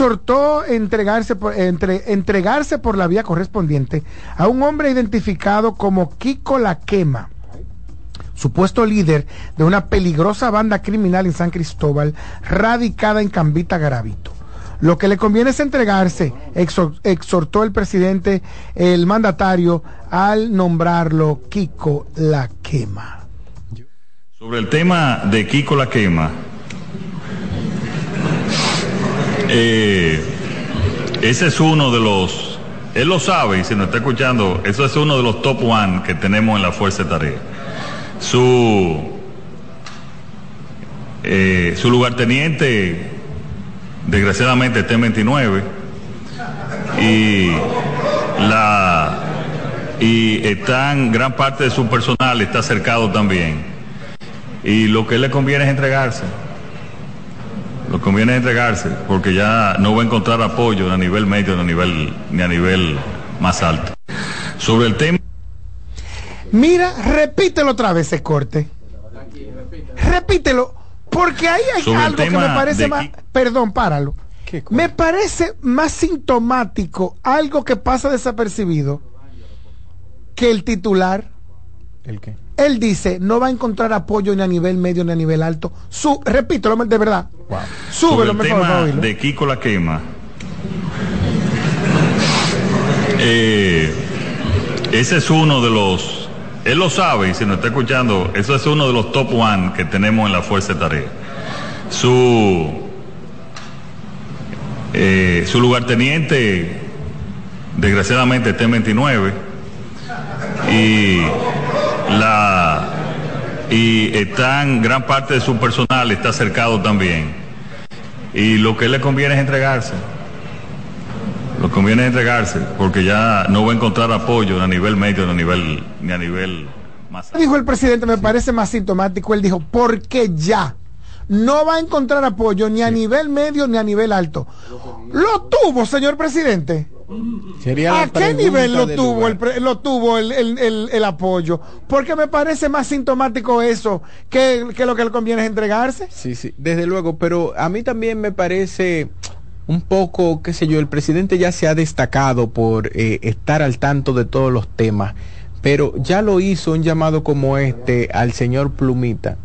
exhortó entregarse por, entre, entregarse por la vía correspondiente a un hombre identificado como Kiko La Quema, supuesto líder de una peligrosa banda criminal en San Cristóbal, radicada en Cambita Garavito. Lo que le conviene es entregarse, exhortó el presidente, el mandatario, al nombrarlo Kiko La Quema. Sobre el tema de Kiko La Quema, eh, ese es uno de los, él lo sabe y si nos está escuchando, eso es uno de los top one que tenemos en la Fuerza de Tarea. Su, eh, su lugarteniente, desgraciadamente, está en 29 y la y están gran parte de su personal está cercado también y lo que le conviene es entregarse. Lo conviene entregarse, porque ya no va a encontrar apoyo a nivel medio ni a nivel, ni a nivel más alto. Sobre el tema. Mira, repítelo otra vez ese corte. Repítelo, porque ahí hay algo que me parece más. Perdón, páralo. Me parece más sintomático algo que pasa desapercibido que el titular. ¿El qué? Él dice, no va a encontrar apoyo ni a nivel medio ni a nivel alto. Su, repito, de verdad. Wow. Súbelo, el tema de Kiko La Quema. Eh, ese es uno de los, él lo sabe y si nos está escuchando, eso es uno de los top one que tenemos en la Fuerza de Tarea. Su, eh, su lugarteniente, desgraciadamente, está en 29 y la y están gran parte de su personal está cercado también. Y lo que le conviene es entregarse. Lo conviene es entregarse porque ya no va a encontrar apoyo a nivel medio ni a nivel ni a nivel más dijo el presidente me parece más sintomático. Él dijo porque ya no va a encontrar apoyo ni a nivel medio ni a nivel alto. Lo tuvo señor presidente ¿A qué nivel lo tuvo, el, lo tuvo el, apoyo? Porque me parece más sintomático eso que, lo que le conviene es entregarse. Sí, sí, desde luego, pero a mí también me parece un poco, qué sé yo, el presidente ya se ha destacado por eh, estar al tanto de todos los temas, pero ya lo hizo un llamado como este al señor Plumita,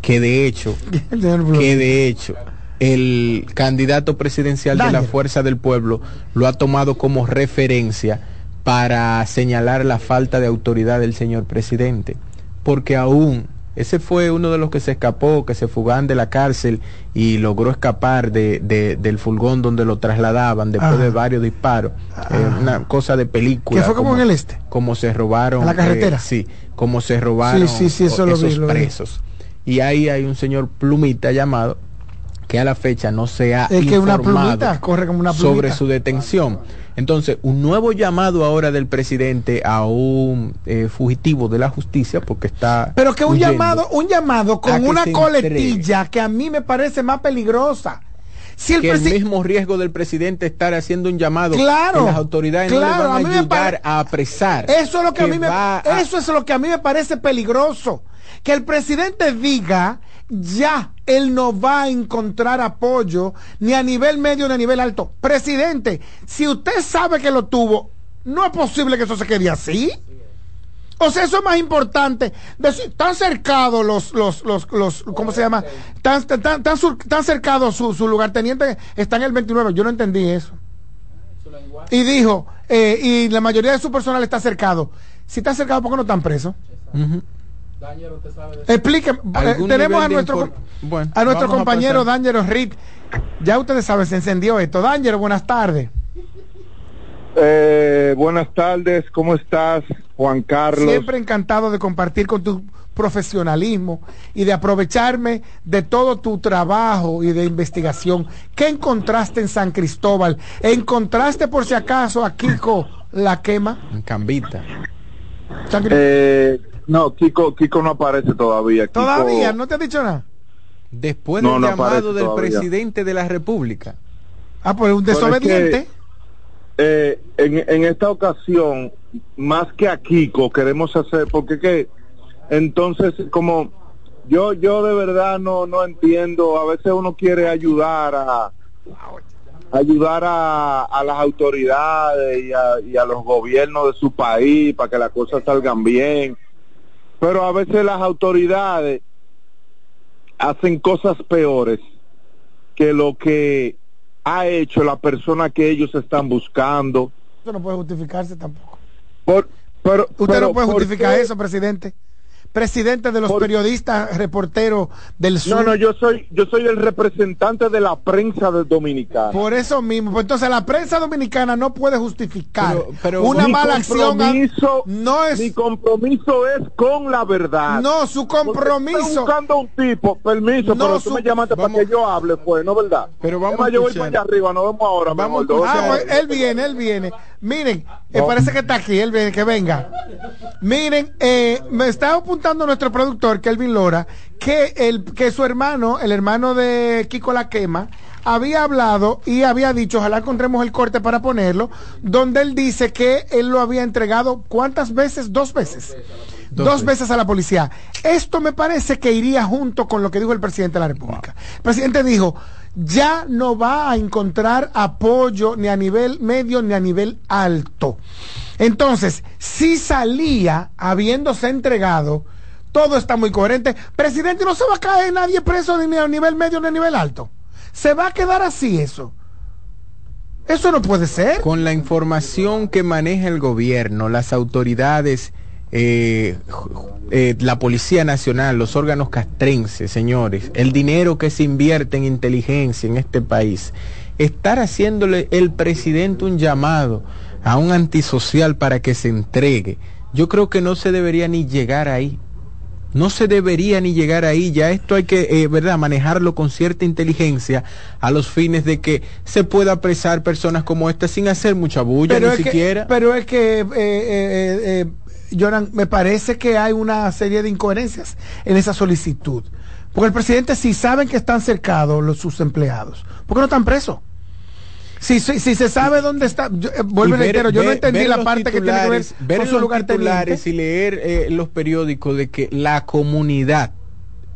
que de hecho, que de hecho, el candidato presidencial de la Fuerza del Pueblo lo ha tomado como referencia para señalar la falta de autoridad del señor presidente. Porque aún ese fue uno de los que se escapó, que se fugaban de la cárcel y logró escapar de, del fulgón donde lo trasladaban después de varios disparos. una cosa de película. ¿Qué fue como, en el este? Como se robaron. la carretera? Eh, sí, como se robaron esos presos. Y ahí hay un señor plumita llamado que a la fecha no se ha informado corre como una sobre su detención. Entonces, un nuevo llamado ahora del presidente a un eh, fugitivo de la justicia, porque está. Pero que un llamado, un llamado con una coletilla que a mí me parece más peligrosa. Si el, que el mismo riesgo del presidente estar haciendo un llamado claro, las autoridades no le van a, ayudar a apresar. Eso es lo que, a mí me, eso es lo que a mí me parece peligroso. Que el presidente diga ya él no va a encontrar apoyo ni a nivel medio ni a nivel alto. Presidente, si usted sabe que lo tuvo, no es posible que eso se quede así. O sea, eso es más importante. Decir, tan cercados los, los, los, los, ¿cómo se llama? Tan, tan, tan, cercado su, su lugarteniente está en el 29. Yo no entendí eso. Y dijo, eh, y la mayoría de su personal está cercado. Si está cercado, ¿por qué no están presos? Explíqueme, eh, tenemos a nuestro, a nuestro compañero Dángero Rick. Ya ustedes saben, se encendió esto. Dángero, buenas tardes. Eh, buenas tardes, ¿cómo estás, Juan Carlos? Siempre encantado de compartir con tu profesionalismo y de aprovecharme de todo tu trabajo y de investigación. ¿Qué encontraste en San Cristóbal? ¿Encontraste por si acaso a Kiko la quema? En Cambita. Eh, no, Kiko, Kiko no aparece todavía. ¿Todavía? ¿No te ha dicho nada? Después del llamado del presidente de la República. Ah, pues un desobediente. Eh, en, en esta ocasión, más que a Kiko, queremos hacer, porque que, entonces, como yo, yo de verdad no, no entiendo, a veces uno quiere ayudar a, ayudar a, las autoridades y a, y a, los gobiernos de su país para que las cosas salgan bien. Pero a veces las autoridades hacen cosas peores que lo que ha hecho la persona que ellos están buscando. Eso no puede justificarse tampoco. Por, pero, Usted no puede justificar eso, presidente presidente de los periodistas, reporteros del sur. No, no, yo soy, yo soy el representante de la prensa dominicana. Por eso mismo, pues entonces la prensa dominicana no puede justificar pero, una mala acción. No es mi compromiso es con la verdad. No, su compromiso. Estoy buscando un tipo, permiso, pero tú me llamaste para que yo hable, pues, ¿no verdad? Pero vamos a yo voy para allá arriba, nos vemos ahora. Vamos ah, pues, él viene, él viene. Miren, me oh. parece que está aquí, él viene, que venga. Miren, eh, me está apuntando nuestro productor, Kelvin Lora, que, el, que su hermano, el hermano de Kiko La Quema, había hablado y había dicho, ojalá encontremos el corte para ponerlo, donde él dice que él lo había entregado, ¿cuántas veces? Dos veces. Dos, veces. a la policía. Esto me parece que iría junto con lo que dijo el presidente de la República. El presidente dijo, ya no va a encontrar apoyo ni a nivel medio ni a nivel alto. Entonces, si salía habiéndose entregado, todo está muy coherente. Presidente, no se va a caer nadie preso ni a nivel medio ni a nivel alto. Se va a quedar así eso. Eso no puede ser. Con la información que maneja el gobierno, las autoridades, eh, eh, la Policía Nacional, los órganos castrenses, señores, el dinero que se invierte en inteligencia en este país, estar haciéndole el presidente un llamado a un antisocial para que se entregue, yo creo que no se debería ni llegar ahí. No se debería ni llegar ahí, ya esto hay que, eh, ¿verdad?, manejarlo con cierta inteligencia a los fines de que se pueda apresar personas como esta sin hacer mucha bulla, ni siquiera. pero es que, eh, eh, eh me parece que hay una serie de incoherencias en esa solicitud. Porque el presidente, si saben que están cercados los, sus empleados, ¿por qué no están presos? Si, si, si, se sabe dónde está, yo, eh, vuelvo ver, yo no entendí la parte que tiene que ver, ver con su lugar titulares y leer eh, los periódicos de que la comunidad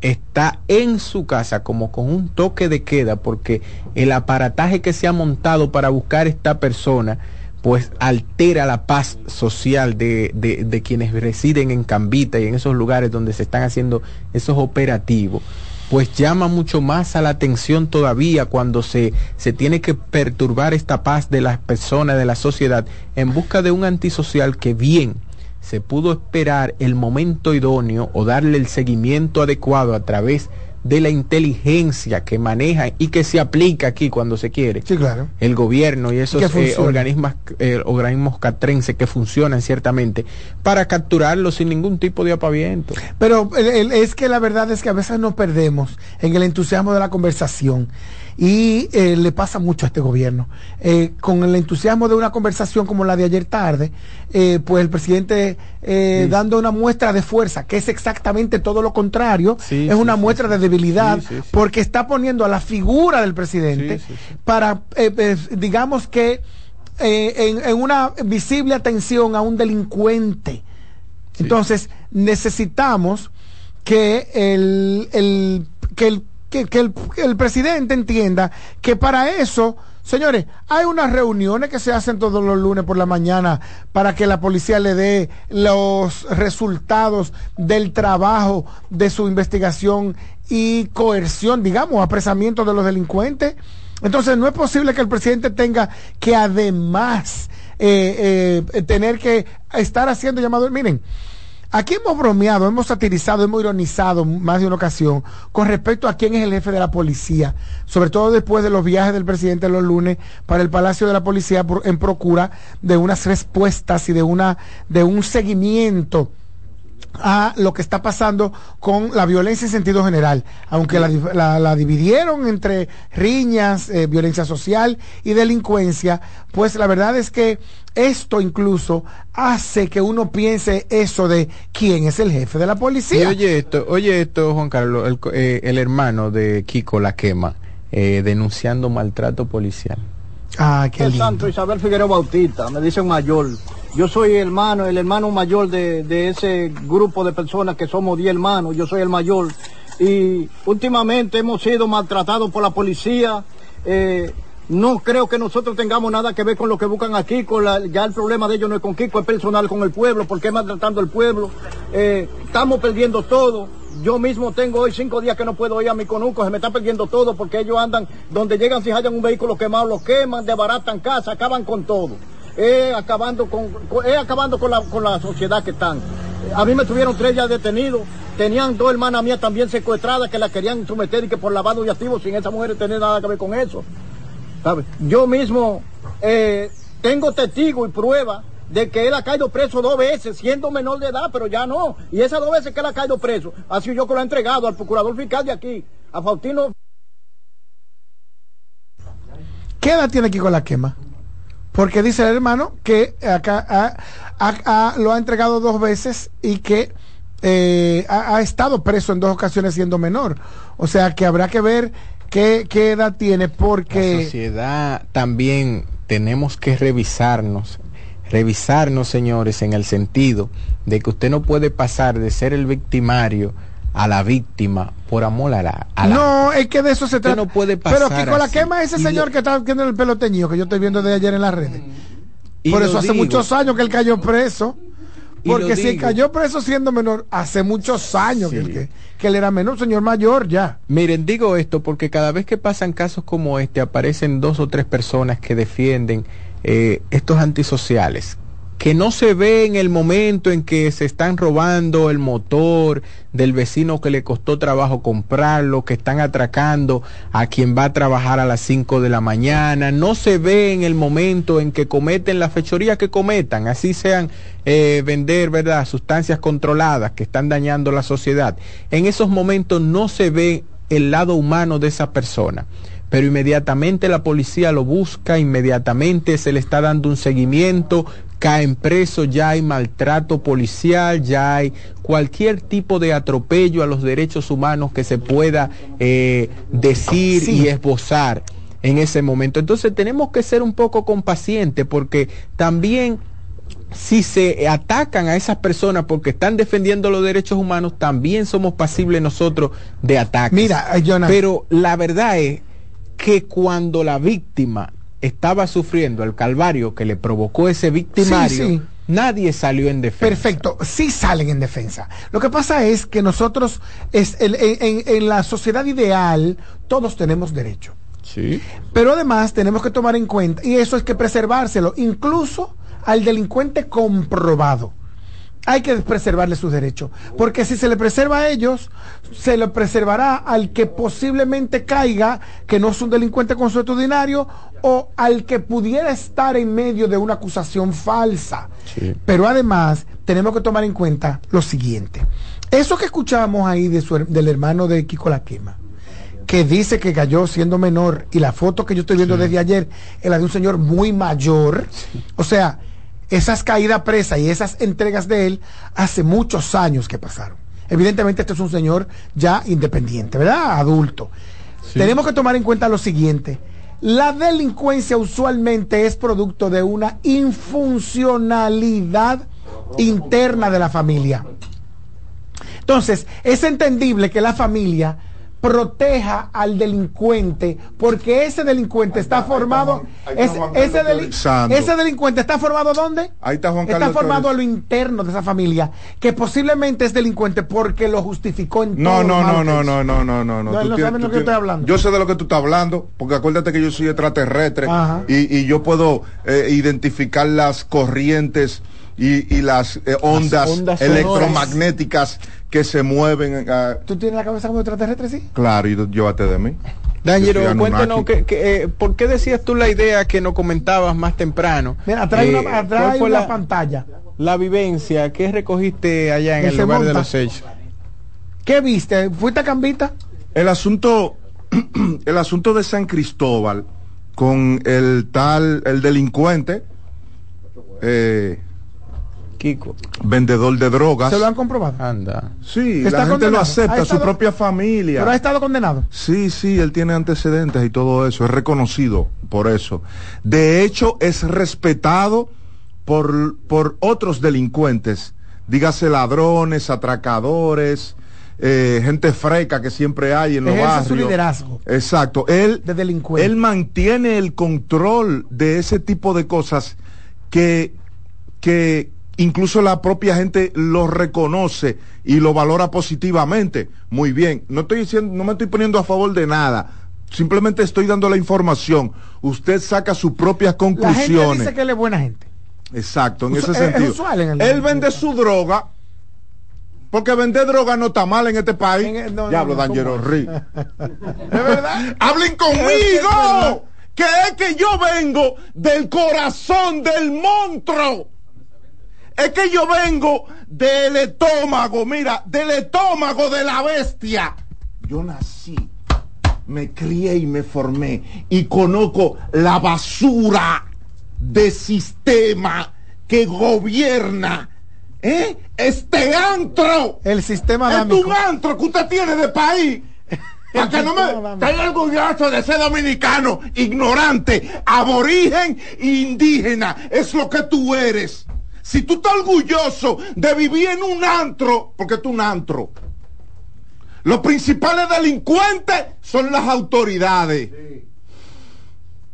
está en su casa como con un toque de queda porque el aparataje que se ha montado para buscar esta persona pues altera la paz social de, de, quienes residen en Cambita y en esos lugares donde se están haciendo esos operativos pues llama mucho más a la atención todavía cuando se, se tiene que perturbar esta paz de las personas, de la sociedad, en busca de un antisocial que bien se pudo esperar el momento idóneo o darle el seguimiento adecuado a través de de la inteligencia que maneja y que se aplica aquí cuando se quiere. Sí, claro. El gobierno y esos eh, organismos, eh, organismos catrenses que funcionan ciertamente para capturarlo sin ningún tipo de apaviento. Pero es que la verdad es que a veces nos perdemos en el entusiasmo de la conversación y eh, le pasa mucho a este gobierno. Eh, con el entusiasmo de una conversación como la de ayer tarde, eh, pues el presidente dando una muestra de fuerza, que es exactamente todo lo contrario, es una muestra de debilidad, porque está poniendo a la figura del presidente para, digamos que, en, en, una visible atención a un delincuente. Entonces, necesitamos que el, el, que el que, el, presidente entienda que para eso, señores, hay unas reuniones que se hacen todos los lunes por la mañana para que la policía le dé los resultados del trabajo de su investigación y coerción, digamos, apresamiento de los delincuentes. Entonces no es posible que el presidente tenga que además eh, eh, tener que estar haciendo llamados. Miren, Aquí hemos bromeado, hemos satirizado, hemos ironizado más de una ocasión con respecto a quién es el jefe de la policía, sobre todo después de los viajes del presidente los lunes para el Palacio de la Policía en procura de unas respuestas y de una de un seguimiento a lo que está pasando con la violencia en sentido general, aunque la, dividieron entre riñas, eh, violencia social y delincuencia, pues la verdad es que esto incluso hace que uno piense eso de quién es el jefe de la policía. oye esto, oye esto, Juan Carlos, el, eh, hermano de Kiko La Quema, eh, denunciando maltrato policial. Ah, qué lindo. Santo Isabel Figueroa Bautista, me dicen mayor. Yo soy hermano, el hermano mayor de, ese grupo de personas que somos 10 hermanos, yo soy el mayor. Y últimamente hemos sido maltratados por la policía. Eh, No creo que nosotros tengamos nada que ver con lo que buscan aquí, con la, ya el problema de ellos no es con Kiko, es personal con el pueblo, porque es maltratando al pueblo. Eh, estamos perdiendo todo. Yo mismo tengo hoy cinco días que no puedo ir a mi conuco, se me está perdiendo todo porque ellos andan, donde llegan si hallan un vehículo quemado, lo queman, desbaratan casa, acaban con todo. Es acabando con, es acabando con la, con la sociedad que están. A mí me tuvieron tres días detenidos, tenían dos hermanas mías también secuestradas que la querían someter y que por lavado de activos sin esas mujeres tener nada que ver con eso. Yo mismo eh, tengo testigo y prueba de que él ha caído preso dos veces, siendo menor de edad, pero ya no. Y esas dos veces que él ha caído preso, ha sido yo que lo he entregado al procurador fiscal de aquí, a Faustino. ¿Qué edad tiene aquí con la quema? Porque dice el hermano que acá lo ha entregado dos veces y que eh, ha, estado preso en dos ocasiones siendo menor. O sea que habrá que ver qué, qué edad tiene porque... La sociedad también tenemos que revisarnos revisarnos, señores, en el sentido de que usted no puede pasar de ser el victimario a la víctima por amor a la. no, es que de eso se trata. no puede pasar. Pero con la quema ese señor que está viendo el pelo teñido, que yo estoy viendo de ayer en las redes. por eso hace muchos años que él cayó preso. Porque si cayó preso siendo menor, hace muchos años que, que, él era menor, señor mayor ya. Miren, digo esto porque cada vez que pasan casos como este, aparecen dos o tres personas que defienden eh, estos antisociales, que no se ve en el momento en que se están robando el motor del vecino que le costó trabajo comprarlo, que están atracando a quien va a trabajar a las 5 de la mañana, no se ve en el momento en que cometen la fechoría que cometan, así sean eh, vender, ¿verdad?, sustancias controladas que están dañando la sociedad. En esos momentos no se ve el lado humano de esa persona pero inmediatamente la policía lo busca, inmediatamente se le está dando un seguimiento, caen presos, ya hay maltrato policial, ya hay cualquier tipo de atropello a los derechos humanos que se pueda eh, decir y esbozar en ese momento. Entonces tenemos que ser un poco compacientes porque también si se atacan a esas personas porque están defendiendo los derechos humanos, también somos pasibles nosotros de ataques. Mira, Pero la verdad es que cuando la víctima estaba sufriendo el calvario que le provocó ese victimario, nadie salió en defensa. Perfecto, sí salen en defensa. Lo que pasa es que nosotros, es, en, la sociedad ideal, todos tenemos derecho. Sí. Pero además tenemos que tomar en cuenta, y eso es que preservárselo, incluso al delincuente comprobado hay que preservarle sus derechos. Porque si se le preserva a ellos, se le preservará al que posiblemente caiga, que no es un delincuente consuetudinario, o al que pudiera estar en medio de una acusación falsa. Pero además, tenemos que tomar en cuenta lo siguiente. Eso que escuchamos ahí de del hermano de Kiko La Quema, que dice que cayó siendo menor, y la foto que yo estoy viendo desde ayer es la de un señor muy mayor. O sea, esas caídas presa y esas entregas de él hace muchos años que pasaron. Evidentemente este es un señor ya independiente, ¿verdad? Adulto. Tenemos que tomar en cuenta lo siguiente. La delincuencia usualmente es producto de una infuncionalidad interna de la familia. Entonces, es entendible que la familia proteja al delincuente, porque ese delincuente está formado, ese, delincuente está formado ¿dónde? Ahí está Juan Está formado a lo interno de esa familia, que posiblemente es delincuente porque lo justificó en no, todo. No, no, no, no, no, no, no, no, no. de lo que estoy hablando. Yo sé de lo que tú estás hablando, porque acuérdate que yo soy extraterrestre y, y, yo puedo eh, identificar las corrientes y, las, eh, ondas, electromagnéticas que se mueven. Uh, ¿Tú tienes la cabeza como extraterrestre, sí? Claro, y llévate de mí. Daniel, cuéntanos, que, eh, ¿por qué decías tú la idea que nos comentabas más temprano? Mira, atrás eh, una, atrás la, la, pantalla. La vivencia, ¿qué recogiste allá en el lugar de los hechos? ¿Qué viste? ¿Fuiste a Cambita? El asunto, el asunto de San Cristóbal con el tal, el delincuente, eh, Kiko. Vendedor de drogas. ¿Se lo han comprobado? Anda. Sí, la gente lo acepta, su propia familia. ¿Pero ha estado condenado? Sí, sí, él tiene antecedentes y todo eso, es reconocido por eso. De hecho, es respetado por, por otros delincuentes, dígase ladrones, atracadores, eh, gente freca que siempre hay en los barrios. su liderazgo. Exacto. Él, de delincuente. él mantiene el control de ese tipo de cosas que, que incluso la propia gente lo reconoce y lo valora positivamente. Muy bien. No estoy diciendo, no me estoy poniendo a favor de nada. Simplemente estoy dando la información. Usted saca sus propias conclusiones. La gente dice que él es buena gente. Exacto, en ese sentido. él vende su droga porque vender droga no está mal en este país. ya hablo no, Ri. ¿De verdad? ¡Hablen conmigo! que es que yo vengo del corazón del monstruo. Es que yo vengo del estómago, mira, del estómago de la bestia. Yo nací, me crié y me formé y conozco la basura de sistema que gobierna ¿Eh? Este antro. El sistema Es un antro que usted tiene de país. Para que no me. Estoy orgulloso de ser dominicano, ignorante, aborigen e indígena. Es lo que tú eres. Si tú estás orgulloso de vivir en un antro, porque tú un antro. Los principales delincuentes son las autoridades.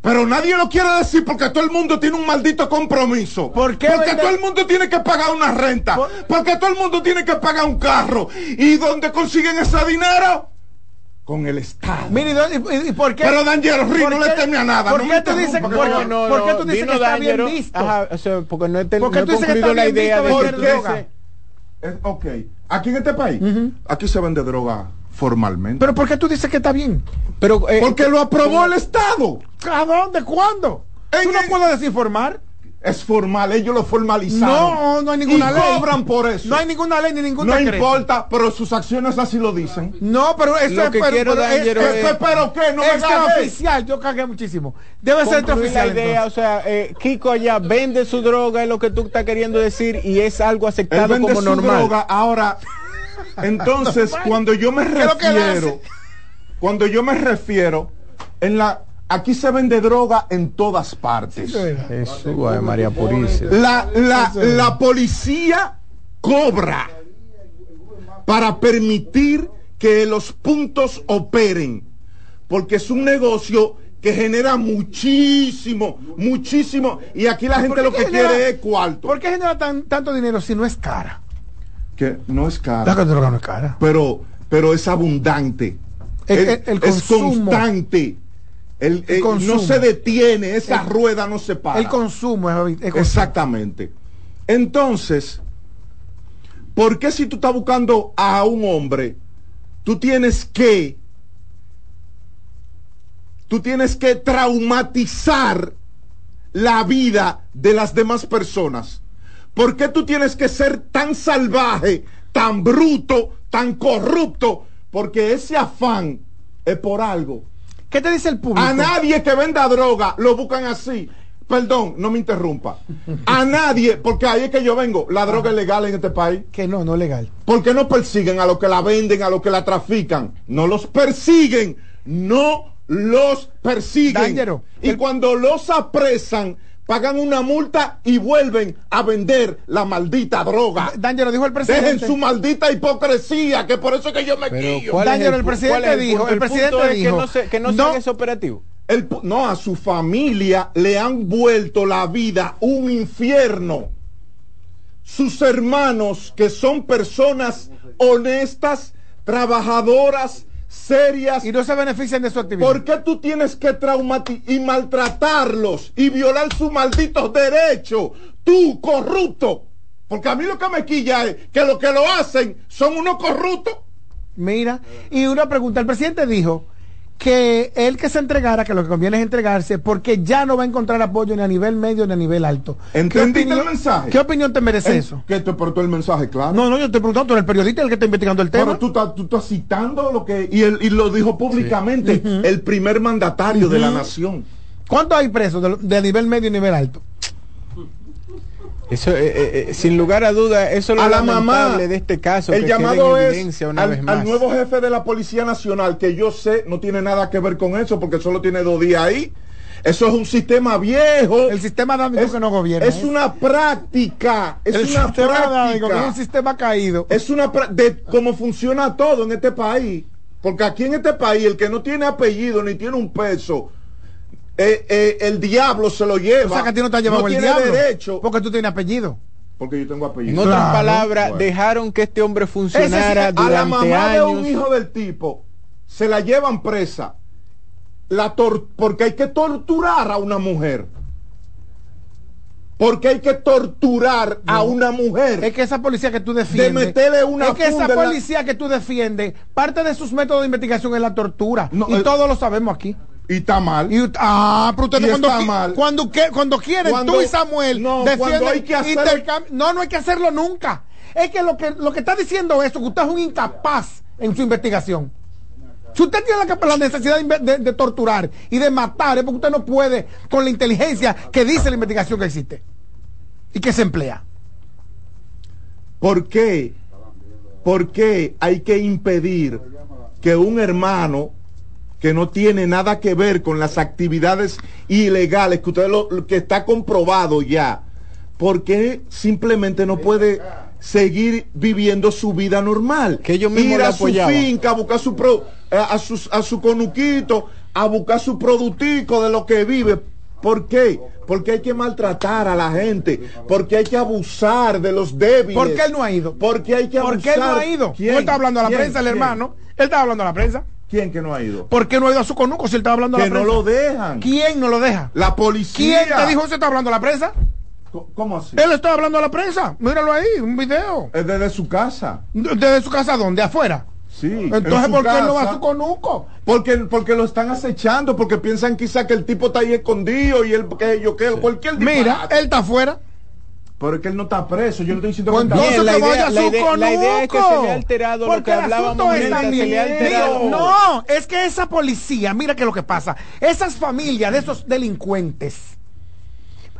Pero nadie lo quiere decir porque todo el mundo tiene un maldito compromiso. ¿Por qué porque todo el mundo tiene que pagar una renta. Porque todo el mundo tiene que pagar un carro. ¿Y dónde consiguen ese dinero? Con el Estado. Mire, ¿y, por qué? Pero Daniel Ri no le teme a nada. ¿Por qué tú dices, porque, por, no, ¿por qué tú dices que está bien visto? Ajá, o sea, porque no he, ¿Por qué no tú dices que está la idea de droga. ok, aquí en este país, aquí se vende droga formalmente. Pero ¿por qué tú dices que está bien? Pero, eh, Porque lo aprobó el Estado. ¿A dónde? ¿Cuándo? ¿Tú no puedes desinformar? Es formal, ellos lo formalizaron. No, no hay ninguna y ley. cobran por eso. No hay ninguna ley ni ningún No importa, pero sus acciones así lo dicen. No, pero eso lo que pero, quiero pero, es, es, pero qué, no es oficial, yo cagué muchísimo. Debe ser oficial. La idea, o sea, eh, Kiko allá vende su droga, es lo que tú estás queriendo decir, y es algo aceptado vende como su normal. Droga, ahora entonces, cuando yo me refiero, cuando yo me refiero, en la aquí se vende droga en todas partes. María Purísima. La, la, la policía cobra para permitir que los puntos operen, porque es un negocio que genera muchísimo, muchísimo, y aquí la gente lo que quiere es cuarto. ¿Por qué genera tanto dinero si no es cara? que no es cara. La droga no es cara. Pero, pero es abundante. El, es constante. El, no se detiene, esa rueda no se para. El consumo es, Exactamente. Entonces, ¿por qué si tú estás buscando a un hombre, tú tienes que, tú tienes que traumatizar la vida de las demás personas? ¿Por qué tú tienes que ser tan salvaje, tan bruto, tan corrupto? Porque ese afán es por algo. ¿Qué te dice el público? A nadie que venda droga lo buscan así. Perdón, no me interrumpa. A nadie, porque ahí es que yo vengo. La droga es legal en este país. Que no, no legal. ¿Por qué no persiguen a los que la venden, a los que la trafican? No los persiguen. No los persiguen. y cuando los apresan, pagan una multa y vuelven a vender la maldita droga. Daniel, dijo el presidente. Dejen su maldita hipocresía, que por eso es que yo me quillo. Daniel, el, presidente dijo, el, presidente dijo que no, se, es operativo. no, a su familia le han vuelto la vida un infierno. Sus hermanos, que son personas honestas, trabajadoras, serias. Y no se benefician de su actividad. ¿Por qué tú tienes que traumatizar y maltratarlos y violar sus malditos derechos? Tú, corrupto. Porque a mí lo que me quilla es que los que lo hacen son unos corruptos. Mira, y una pregunta, el presidente dijo que él que se entregara, que lo que conviene es entregarse, porque ya no va a encontrar apoyo ni a nivel medio ni a nivel alto. ¿Entendiste el mensaje? ¿Qué opinión te merece eso? Que te portó el mensaje, claro. No, no, yo te pregunto, tú eres el periodista el que está investigando el tema. Pero tú, estás, tú estás citando lo que... Y, él, y lo dijo públicamente, el primer mandatario de la nación. ¿Cuántos hay presos de, de nivel medio y nivel alto? Eso, eh, eh, eh, sin lugar a duda, eso es lo la mamá, de este caso. El llamado es al, nuevo jefe de la Policía Nacional, que yo sé no tiene nada que ver con eso, porque solo tiene dos días ahí. Eso es un sistema viejo. El sistema es, que no gobierna. Es, una práctica. Es el una práctica. es un sistema caído. Es una de cómo funciona todo en este país. Porque aquí en este país, el que no tiene apellido ni tiene un peso, eh, eh, el diablo se lo lleva. O sea que a ti no te ha llevado el diablo. Derecho. Porque tú tienes apellido. Porque yo tengo apellido. En otras palabras, dejaron que este hombre funcionara durante a la mamá de un hijo del tipo se la llevan presa la porque hay que torturar a una mujer. Porque hay que torturar a una mujer. Es que esa policía que tú defiendes. una Es que esa policía que tú defiendes, parte de sus métodos de investigación es la tortura. y eh, todos lo sabemos aquí. Y está mal. Y, ah, pero usted cuando, está mal. Cuando, cuando quieren, tú y Samuel no, hay que hacer... No, no hay que hacerlo nunca. Es que lo que, lo que está diciendo esto, que usted es un incapaz en su investigación. Si usted tiene la, necesidad de, torturar y de matar, es porque usted no puede con la inteligencia que dice la investigación que existe y que se emplea. ¿Por qué? ¿Por qué hay que impedir que un hermano que no tiene nada que ver con las actividades ilegales, que usted lo que está comprobado ya, ¿por qué simplemente no puede seguir viviendo su vida normal. Que yo mismo Ir a su finca, a buscar su, eh, a, su, a su conuquito, a buscar su productico de lo que vive. ¿Por qué? Porque hay que maltratar a la gente, porque hay que abusar de los débiles. ¿Por qué él no ha ido? Porque hay que abusar. ¿Por qué él no ha ido? ¿Quién? está hablando a la prensa, el hermano. Él está hablando a la prensa. ¿Quién que no ha ido? ¿Por qué no ha ido a su conuco si él está hablando a la prensa? Que no lo dejan. ¿Quién no lo deja? La policía. ¿Quién te dijo que se está hablando a la prensa? ¿Cómo así? Él está hablando a la prensa. Míralo ahí, un video. Es desde su casa. ¿Desde su casa dónde? ¿Afuera? Sí. Entonces, ¿por qué no va a su conuco? Porque, porque lo están acechando, porque piensan quizá que el tipo está ahí escondido y él, que yo, que cualquier Mira, él está afuera. Pero es que él no está preso, yo no estoy diciendo pues que está la, idea, la, idea, la, idea, es que se le ha alterado lo que hablábamos es también, No, es que esa policía, mira que lo que pasa, esas familias de esos delincuentes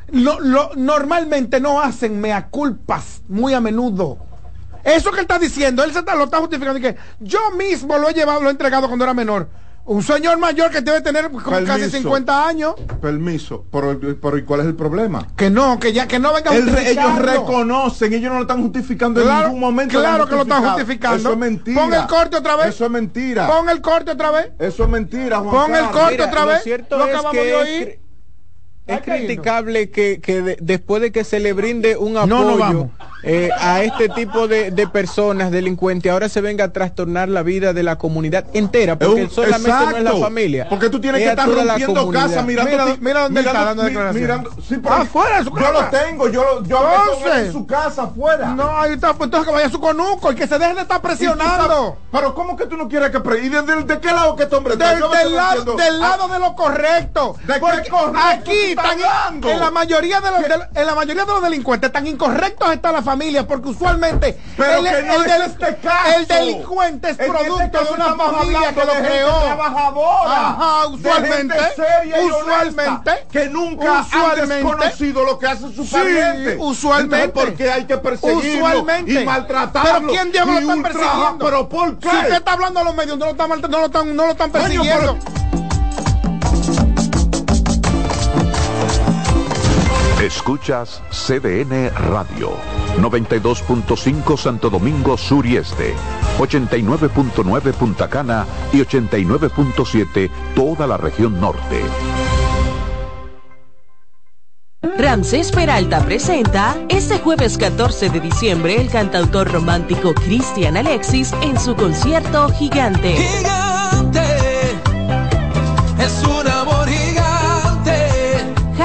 lo, normalmente no hacen mea culpas muy a menudo. Eso que él está diciendo, él se está, lo está justificando. que yo mismo lo he llevado, lo he entregado cuando era menor. Un señor mayor que debe tener casi 50 años. Permiso. Pero, ¿cuál es el problema? Que no, que ya que no venga Ellos reconocen, ellos no lo están justificando en ningún momento. Claro que lo están justificando. Eso es mentira. Pon el corte otra vez. Eso es mentira. Pon el corte otra vez. Eso es mentira, Juan Pon el corte otra vez. Lo cierto es que es criticable que, después de que se le brinde un apoyo eh, a este tipo de, personas delincuentes, ahora se venga a trastornar la vida de la comunidad entera, porque solamente no es la familia. Porque tú tienes que estar rompiendo casa mirando. Mira, dónde está dando afuera de su casa. Yo lo tengo, yo, yo en su casa afuera. No, ahí está, pues entonces que vaya a su conuco y que se deje de estar presionando. pero ¿cómo que tú no quieres que pre ¿Y de, qué lado que este hombre está? Del, lado, del lado de lo correcto. ¿De qué correcto? Aquí en la mayoría de los, en la mayoría de los delincuentes tan incorrectos está la familia porque usualmente el, este el, delincuente es producto de una familia que lo creó. trabajadora Ajá, usualmente usualmente que nunca usualmente, han desconocido lo que hace su sí, usualmente. porque hay que perseguirlo usualmente, y maltratarlo pero quién diablos lo están persiguiendo pero por qué si usted está hablando a los medios no lo están no lo están no lo están persiguiendo Escuchas CDN Radio, 92.5 Santo Domingo Sur y Este, 89.9 Punta Cana y 89.7 toda la región norte. Ramsés Peralta presenta este jueves 14 de diciembre el cantautor romántico Cristian Alexis en su concierto Gigante.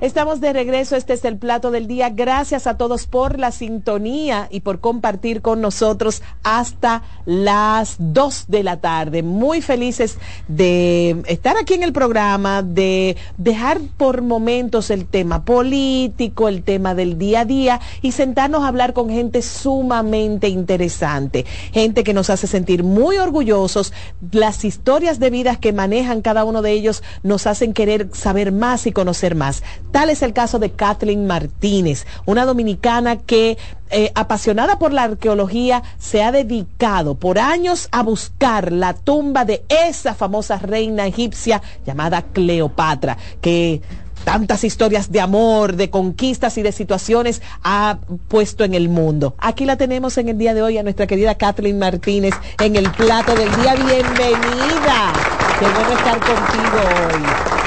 Estamos de regreso, este es el plato del día. Gracias a todos por la sintonía y por compartir con nosotros hasta las 2 de la tarde. Muy felices de estar aquí en el programa, de dejar por momentos el tema político, el tema del día a día y sentarnos a hablar con gente sumamente interesante, gente que nos hace sentir muy orgullosos. Las historias de vidas que manejan cada uno de ellos nos hacen querer saber más y conocer más. Tal es el caso de Kathleen Martínez, una dominicana que eh, apasionada por la arqueología, se ha dedicado por años a buscar la tumba de esa famosa reina egipcia llamada Cleopatra, que tantas historias de amor, de conquistas y de situaciones ha puesto en el mundo. Aquí la tenemos en el día de hoy a nuestra querida Kathleen Martínez en el plato del día. Bienvenida. Qué bueno estar contigo hoy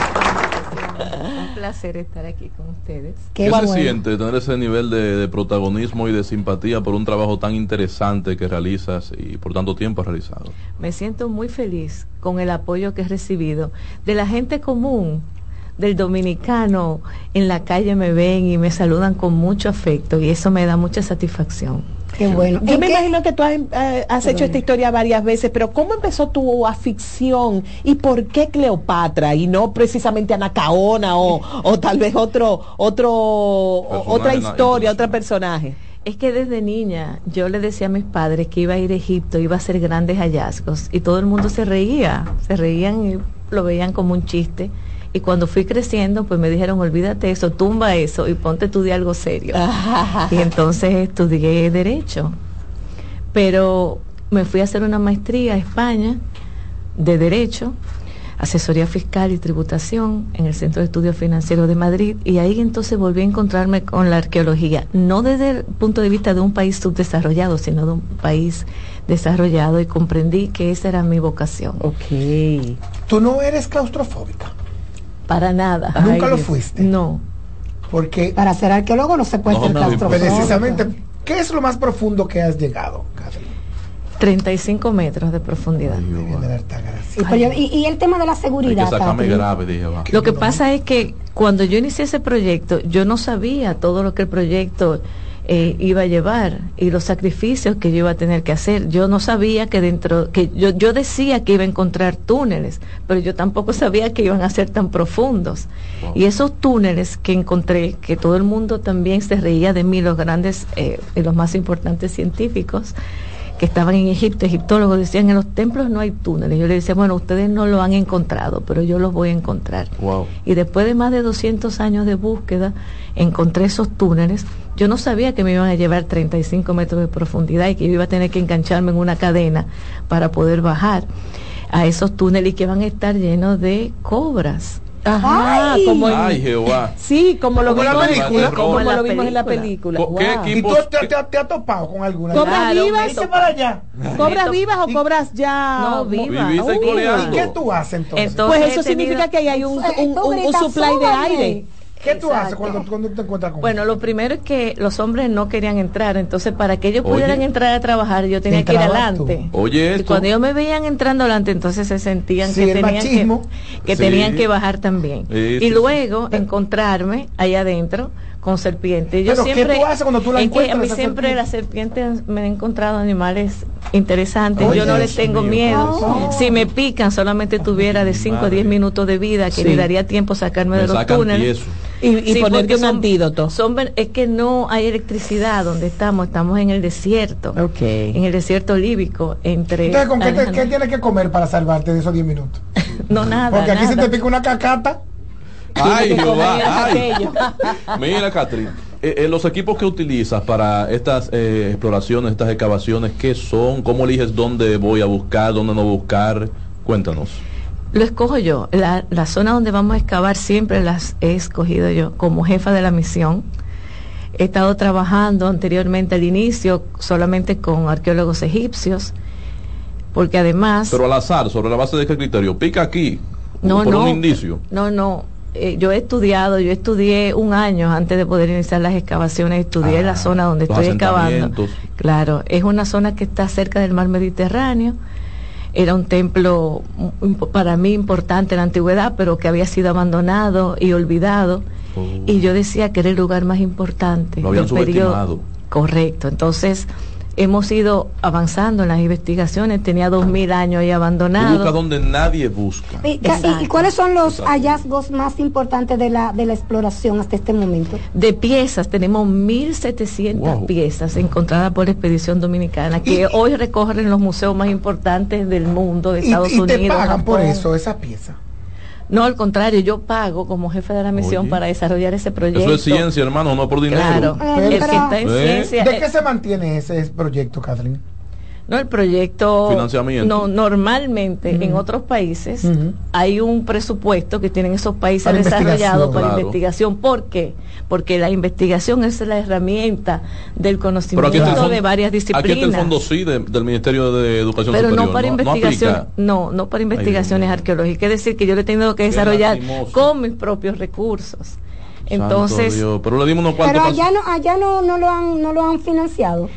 placer estar aquí con ustedes. ¿Qué, se siente tener ese nivel de, protagonismo y de simpatía por un trabajo tan interesante que realizas y por tanto tiempo has realizado? Me siento muy feliz con el apoyo que he recibido de la gente común, del dominicano. En la calle me ven y me saludan con mucho afecto y eso me da mucha satisfacción. Qué bueno. Yo me imagino que tú has, eh, hecho esta historia varias veces, pero ¿cómo empezó tu afición y por qué Cleopatra y no precisamente Anacaona o, o tal vez otro, otro, otra historia, otro personaje? Es que desde niña yo le decía a mis padres que iba a ir a Egipto, iba a hacer grandes hallazgos y todo el mundo se reía, se reían y lo veían como un chiste. Y cuando fui creciendo, pues me dijeron, olvídate eso, tumba eso y ponte a estudiar algo serio. y entonces estudié derecho. Pero me fui a hacer una maestría a España de derecho. asesoría fiscal y tributación en el Centro de Estudios Financieros de Madrid y ahí entonces volví a encontrarme con la arqueología, no desde el punto de vista de un país subdesarrollado, sino de un país desarrollado y comprendí que esa era mi vocación. Ok. ¿Tú no eres claustrofóbica? Para nada. ¿Nunca lo fuiste? No. Porque... Para ser arqueólogo no se puede ser claustrofóbico. Precisamente, ¿qué es lo más profundo que has llegado, Catherine? 35 metros de profundidad. y, el tema de la seguridad. lo que pasa es que cuando yo inicié ese proyecto, yo no sabía todo lo que el proyecto eh, iba a llevar y los sacrificios que yo iba a tener que hacer. Yo no sabía que dentro, que yo, yo decía que iba a encontrar túneles, pero yo tampoco sabía que iban a ser tan profundos. Y esos túneles que encontré, que todo el mundo también se reía de mí, los grandes eh, y los más importantes científicos, que estaban en Egipto, egiptólogos decían, en los templos no hay túneles. Yo le decía, bueno, ustedes no lo han encontrado, pero yo los voy a encontrar. Y después de más de 200 años de búsqueda, encontré esos túneles. Yo no sabía que me iban a llevar 35 metros de profundidad y que yo iba a tener que engancharme en una cadena para poder bajar a esos túneles y que van a estar llenos de cobras. Ajá, como Ay, Jehová. Sí, como lo, vimos, la película, como, lo vimos en la película. ¿Qué ¿Y tú te, te, has topado con alguna? ¿Cobras vivas? para allá. ¿Cobras vivas o cobras ya? No, vivas. ¿Y qué tú haces entonces? pues eso significa que ahí hay un, un, un supply de aire. ¿Qué tú haces cuando, cuando, te encuentras con Bueno, lo primero es que los hombres no querían entrar, entonces para que ellos pudieran entrar a trabajar, yo tenía que ir adelante. Oye, y cuando ellos me veían entrando adelante, entonces se sentían que, tenían que, que tenían que bajar también. y luego encontrarme ahí adentro con serpientes. Yo siempre, ¿qué tú haces cuando tú la encuentras? a mí siempre las serpientes me han encontrado animales interesantes. yo no les tengo miedo. Si me pican, solamente tuviera de 5 a 10 minutos de vida, que le daría tiempo sacarme de los túneles. Y, y ponerte un antídoto. Son, es que no hay electricidad donde estamos, estamos en el desierto. En el desierto líbico. Entre Entonces, ¿con qué, qué, tienes que comer para salvarte de esos 10 minutos? no, nada. Porque aquí se te pica una cacata. Ay, Jehová, ay. Mira, Catherine. Eh, eh, los equipos que utilizas para estas eh, exploraciones, estas excavaciones, ¿qué son? ¿Cómo eliges dónde voy a buscar, dónde no buscar? Cuéntanos. Lo escojo yo. La, la zona donde vamos a excavar siempre las he escogido yo como jefa de la misión. He estado trabajando anteriormente al inicio solamente con arqueólogos egipcios, porque además... Pero al azar, sobre la base de qué criterio, pica aquí, no, por no, un indicio. No, no, eh, yo he estudiado, yo estudié un año antes de poder iniciar las excavaciones, estudié la ah, zona donde estoy excavando. Claro, es una zona que está cerca del mar Mediterráneo. Era un templo para mí importante en la antigüedad, pero que había sido abandonado y olvidado. Oh. Y yo decía que era el lugar más importante del periodo. Correcto. Entonces, hemos ido avanzando en las investigaciones, tenía dos mil años ahí abandonado. Busca donde nadie busca. ¿Y, cuáles son los hallazgos más importantes de la, de la exploración hasta este momento? De piezas, tenemos 1.700 piezas encontradas por la Expedición Dominicana, que hoy recogen los museos más importantes del mundo, de Estados Unidos. ¿Y te pagan por eso, esa pieza? No, al contrario, yo pago como jefe de la misión para desarrollar ese proyecto. Eso es ciencia, hermano, no por dinero. Claro, el que está en ¿Eh? ciencia. ¿De qué se mantiene ese proyecto, Catherine? No, el proyecto. Financiamiento. No, normalmente en otros países hay un presupuesto que tienen esos países desarrollados para investigación. ¿Por qué? Porque la investigación es la herramienta del conocimiento de varias disciplinas. Aquí está el fondo sí del Ministerio de Educación Pero no para investigación, no, no, para investigaciones arqueológicas. Es decir, que yo le he tenido que desarrollar con mis propios recursos. Entonces, pero le dimos unos Pero allá no, allá no, no lo han, no lo han financiado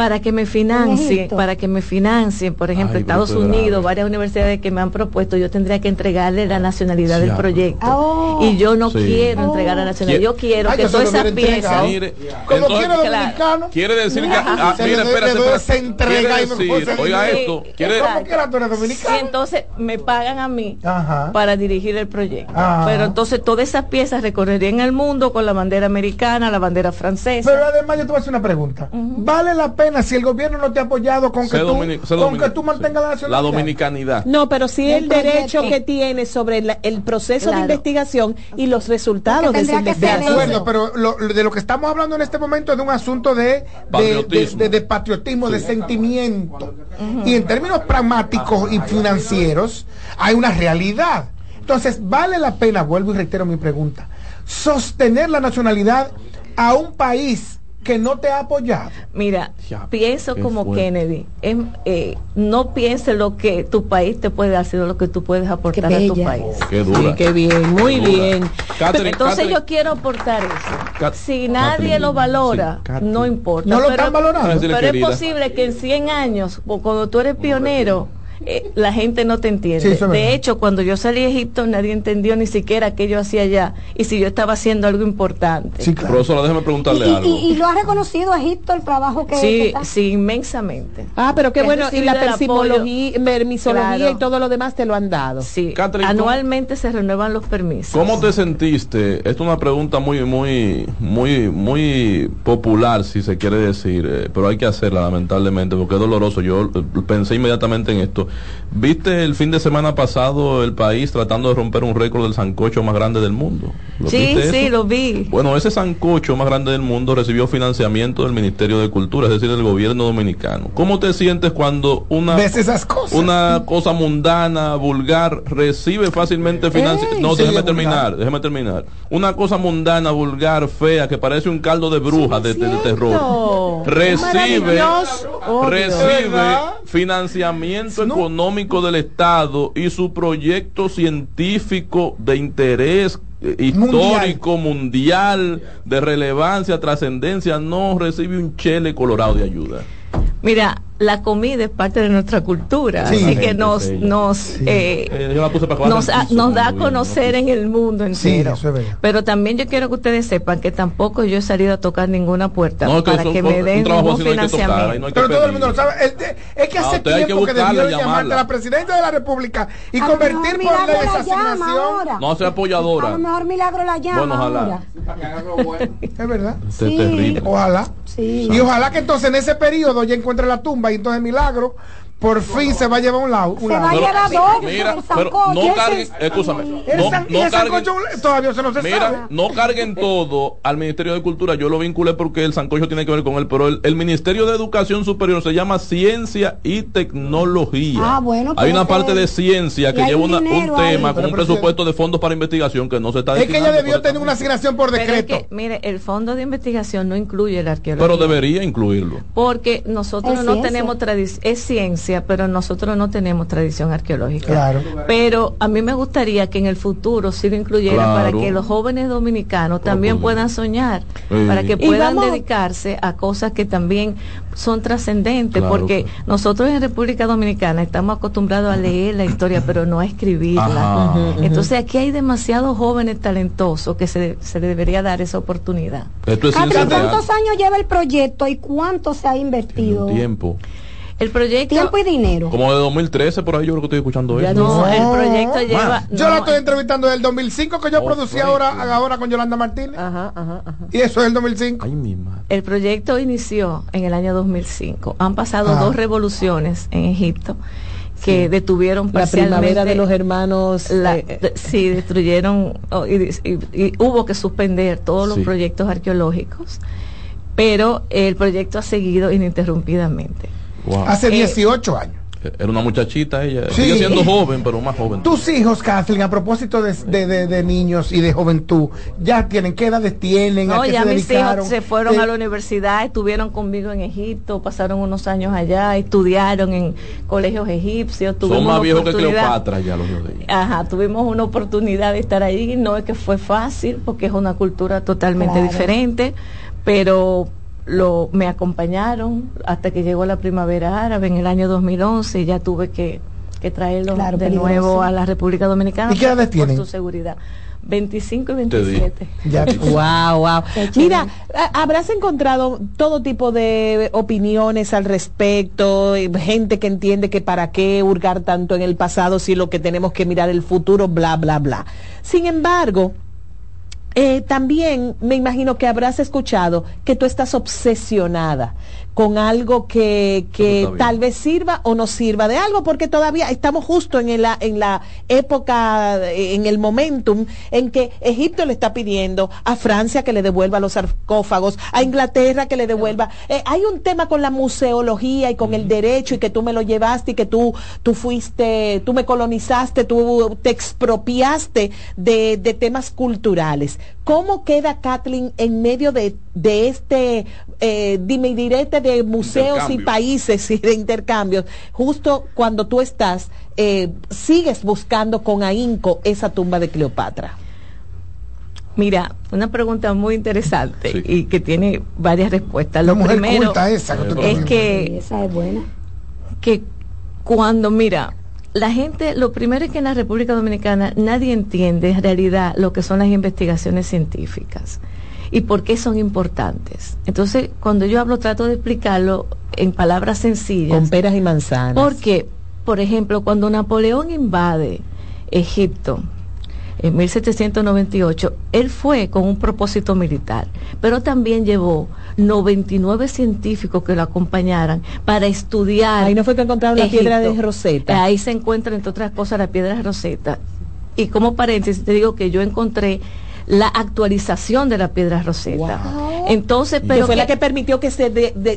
para que me financien, para que me financien, por ejemplo, Estados Unidos, varias universidades que me han propuesto, yo tendría que entregarle la nacionalidad del proyecto. Ah. y yo no quiero entregar la nacionalidad, yo quiero que todas esas piezas. Como quiere dominicano. Quiere decir que. Ah, mira, espérate, se entrega y me Oiga esto. Quiere, ¿Cómo que dominicano? Y entonces me pagan a mí para dirigir el proyecto. Pero entonces todas esas piezas recorrerían el mundo con la bandera americana, la bandera francesa. Pero además yo te voy a hacer una pregunta. ¿Vale la pena? Pena si el gobierno no te ha apoyado con, que tú, con que tú, mantengas la nacionalidad. La dominicanidad. No, pero sí el, derecho que tiene sobre el proceso de investigación y los resultados de esa investigación. De acuerdo, pero de lo que estamos hablando en este momento es de un asunto de patriotismo, de, patriotismo, de sentimiento. Y en términos pragmáticos y financieros hay una realidad. Entonces, vale la pena, vuelvo y reitero mi pregunta, sostener la nacionalidad a un país que no te ha apoyado. Mira, pienso como Kennedy, eh, no piense lo que tu país te puede hacer, sino lo que tú puedes aportar a tu país. Qué dura. qué bien, muy bien. entonces yo quiero aportar eso. si nadie lo valora, no importa. No lo están valorando. Pero es posible que en 100 años, o cuando tú eres pionero, eh, la gente no te entiende. de hecho, cuando yo salí a Egipto, nadie entendió ni siquiera qué yo hacía allá y si yo estaba haciendo algo importante. Sí, claro. Profesora, déjeme preguntarle ¿Y, algo. Y, lo ha reconocido Egipto el trabajo que Sí, sí, inmensamente. Ah, pero qué bueno, y la permisología y todo lo demás te lo han dado. Sí, anualmente se renuevan los permisos. ¿Cómo te sentiste? Esta es una pregunta muy, muy, muy, muy popular, si se quiere decir, eh, pero hay que hacerla lamentablemente porque es doloroso. Yo eh, pensé inmediatamente en esto. ¿Viste el fin de semana pasado el país tratando de romper un récord del sancocho más grande del mundo? sí, sí, lo vi. Bueno, ese sancocho más grande del mundo recibió financiamiento del Ministerio de Cultura, es decir, del gobierno dominicano. ¿Cómo te sientes cuando una, esas cosas? una cosa mundana, vulgar, recibe fácilmente financiamiento? No, déjeme terminar, déjeme terminar. Una cosa mundana, vulgar, fea, que parece un caldo de bruja de, terror. Recibe, recibe financiamiento económico del Estado y su proyecto científico de interés eh, histórico mundial. de relevancia, trascendencia, no recibe un chele colorado de ayuda. Mira, la comida es parte de nuestra cultura, así que nos nos eh, eh, nos, da a conocer en el mundo entero. Pero también yo quiero que ustedes sepan que tampoco yo he salido a tocar ninguna puerta para que, me den un financiamiento. Pero todo el mundo lo sabe. Es que hace tiempo que, debió llamarte a la presidenta de la República y convertir por ley esa asignación. No sea apoyadora. A lo mejor Milagro la llama bueno, ojalá. Es verdad. Ojalá. Y ojalá que entonces en ese periodo ya encuentre la tumba y entonces milagro por fin se va a llevar un lado. Un se va a llevar dos. Mira, pero no carguen, escúchame, no, no carguen, todavía se no se mira, sabe. no carguen todo al Ministerio de Cultura. Yo lo vinculé porque el sancocho tiene que ver con él, pero el, el Ministerio de Educación Superior se llama Ciencia y Tecnología. Ah, bueno. Hay una parte de ciencia que lleva una, un tema con un presupuesto de fondos para investigación que no se está Es que ella debió tener una asignación por decreto. Es que, mire, el fondo de investigación no incluye la arqueología. Pero debería incluirlo. Porque nosotros no tenemos tradición, es ciencia pero nosotros no tenemos tradición arqueológica. Claro. Pero a mí me gustaría que en el futuro sí lo incluyera para que los jóvenes dominicanos también puedan soñar, para que puedan dedicarse a cosas que también son trascendentes, porque nosotros en República Dominicana estamos acostumbrados a leer la historia, pero no a escribirla. Entonces aquí hay demasiados jóvenes talentosos que se, se le debería dar esa oportunidad. ¿Cuántos años lleva el proyecto y cuánto se ha invertido? tiempo. El proyecto. Tiempo y dinero. Como de 2013, por ahí yo creo que estoy escuchando eso. No, el proyecto lleva. yo la estoy entrevistando del 2005 que yo producí ahora, ahora con Yolanda Martínez. Ajá, ajá, ajá. Y eso es el 2005. Ay, mi madre. El proyecto inició en el año 2005. Han pasado dos revoluciones en Egipto que detuvieron la primavera de los hermanos eh, eh. sí destruyeron oh, y, hubo que suspender todos los proyectos arqueológicos pero el proyecto ha seguido ininterrumpidamente Hace 18 eh, años. Era una muchachita ella. Sigue siendo joven, pero más joven. Tus hijos, Kathleen, a propósito de, niños y de juventud, ya tienen, ¿qué edades tienen? No, ya se mis hijos se fueron a la universidad, estuvieron conmigo en Egipto, pasaron unos años allá, estudiaron en colegios egipcios. Son más viejos que Cleopatra ya los de ellos. Ajá, tuvimos una oportunidad de estar ahí. No es que fue fácil, porque es una cultura totalmente diferente, pero lo, me acompañaron hasta que llegó la primavera árabe en el año 2011 y ya tuve que, que traerlo de nuevo a la República Dominicana ¿Y qué edades tienen? por su seguridad. 25 y 27. wow, wow. Mira, habrás encontrado todo tipo de opiniones al respecto, gente que entiende que para qué hurgar tanto en el pasado si lo que tenemos que mirar el futuro, bla, bla, bla. Sin embargo, eh, también me imagino que habrás escuchado que tú estás obsesionada con algo que, que tal vez sirva o no sirva de algo, porque todavía estamos justo en la, en la época, en el momentum en que Egipto le está pidiendo a Francia que le devuelva los sarcófagos, a Inglaterra que le devuelva. Eh, hay un tema con la museología y con el derecho y que tú me lo llevaste y que tú, tú fuiste, tú me colonizaste, tú te expropiaste de, de temas culturales. ¿Cómo queda Kathleen en medio de, de este eh, dime y direte de museos y países y de intercambios? Justo cuando tú estás, eh, sigues buscando con ahínco esa tumba de Cleopatra. Mira, una pregunta muy interesante y que tiene varias respuestas. Lo primero esa, es que esa es buena. Que cuando mira, la gente, lo primero es que en la República Dominicana nadie entiende en realidad lo que son las investigaciones científicas y por qué son importantes. Entonces, cuando yo hablo, trato de explicarlo en palabras sencillas. Con peras y manzanas. Porque, por ejemplo, cuando Napoleón invade Egipto, en 1798, él fue con un propósito militar, pero también llevó 99 científicos que lo acompañaran para estudiar. Ahí no fue que encontraron la piedra de Rosetta. Ahí se encuentra, entre otras cosas, la piedra de Rosetta. Y como paréntesis, te digo que yo encontré la actualización de la piedra roseta. Entonces, pero fue la que permitió que se,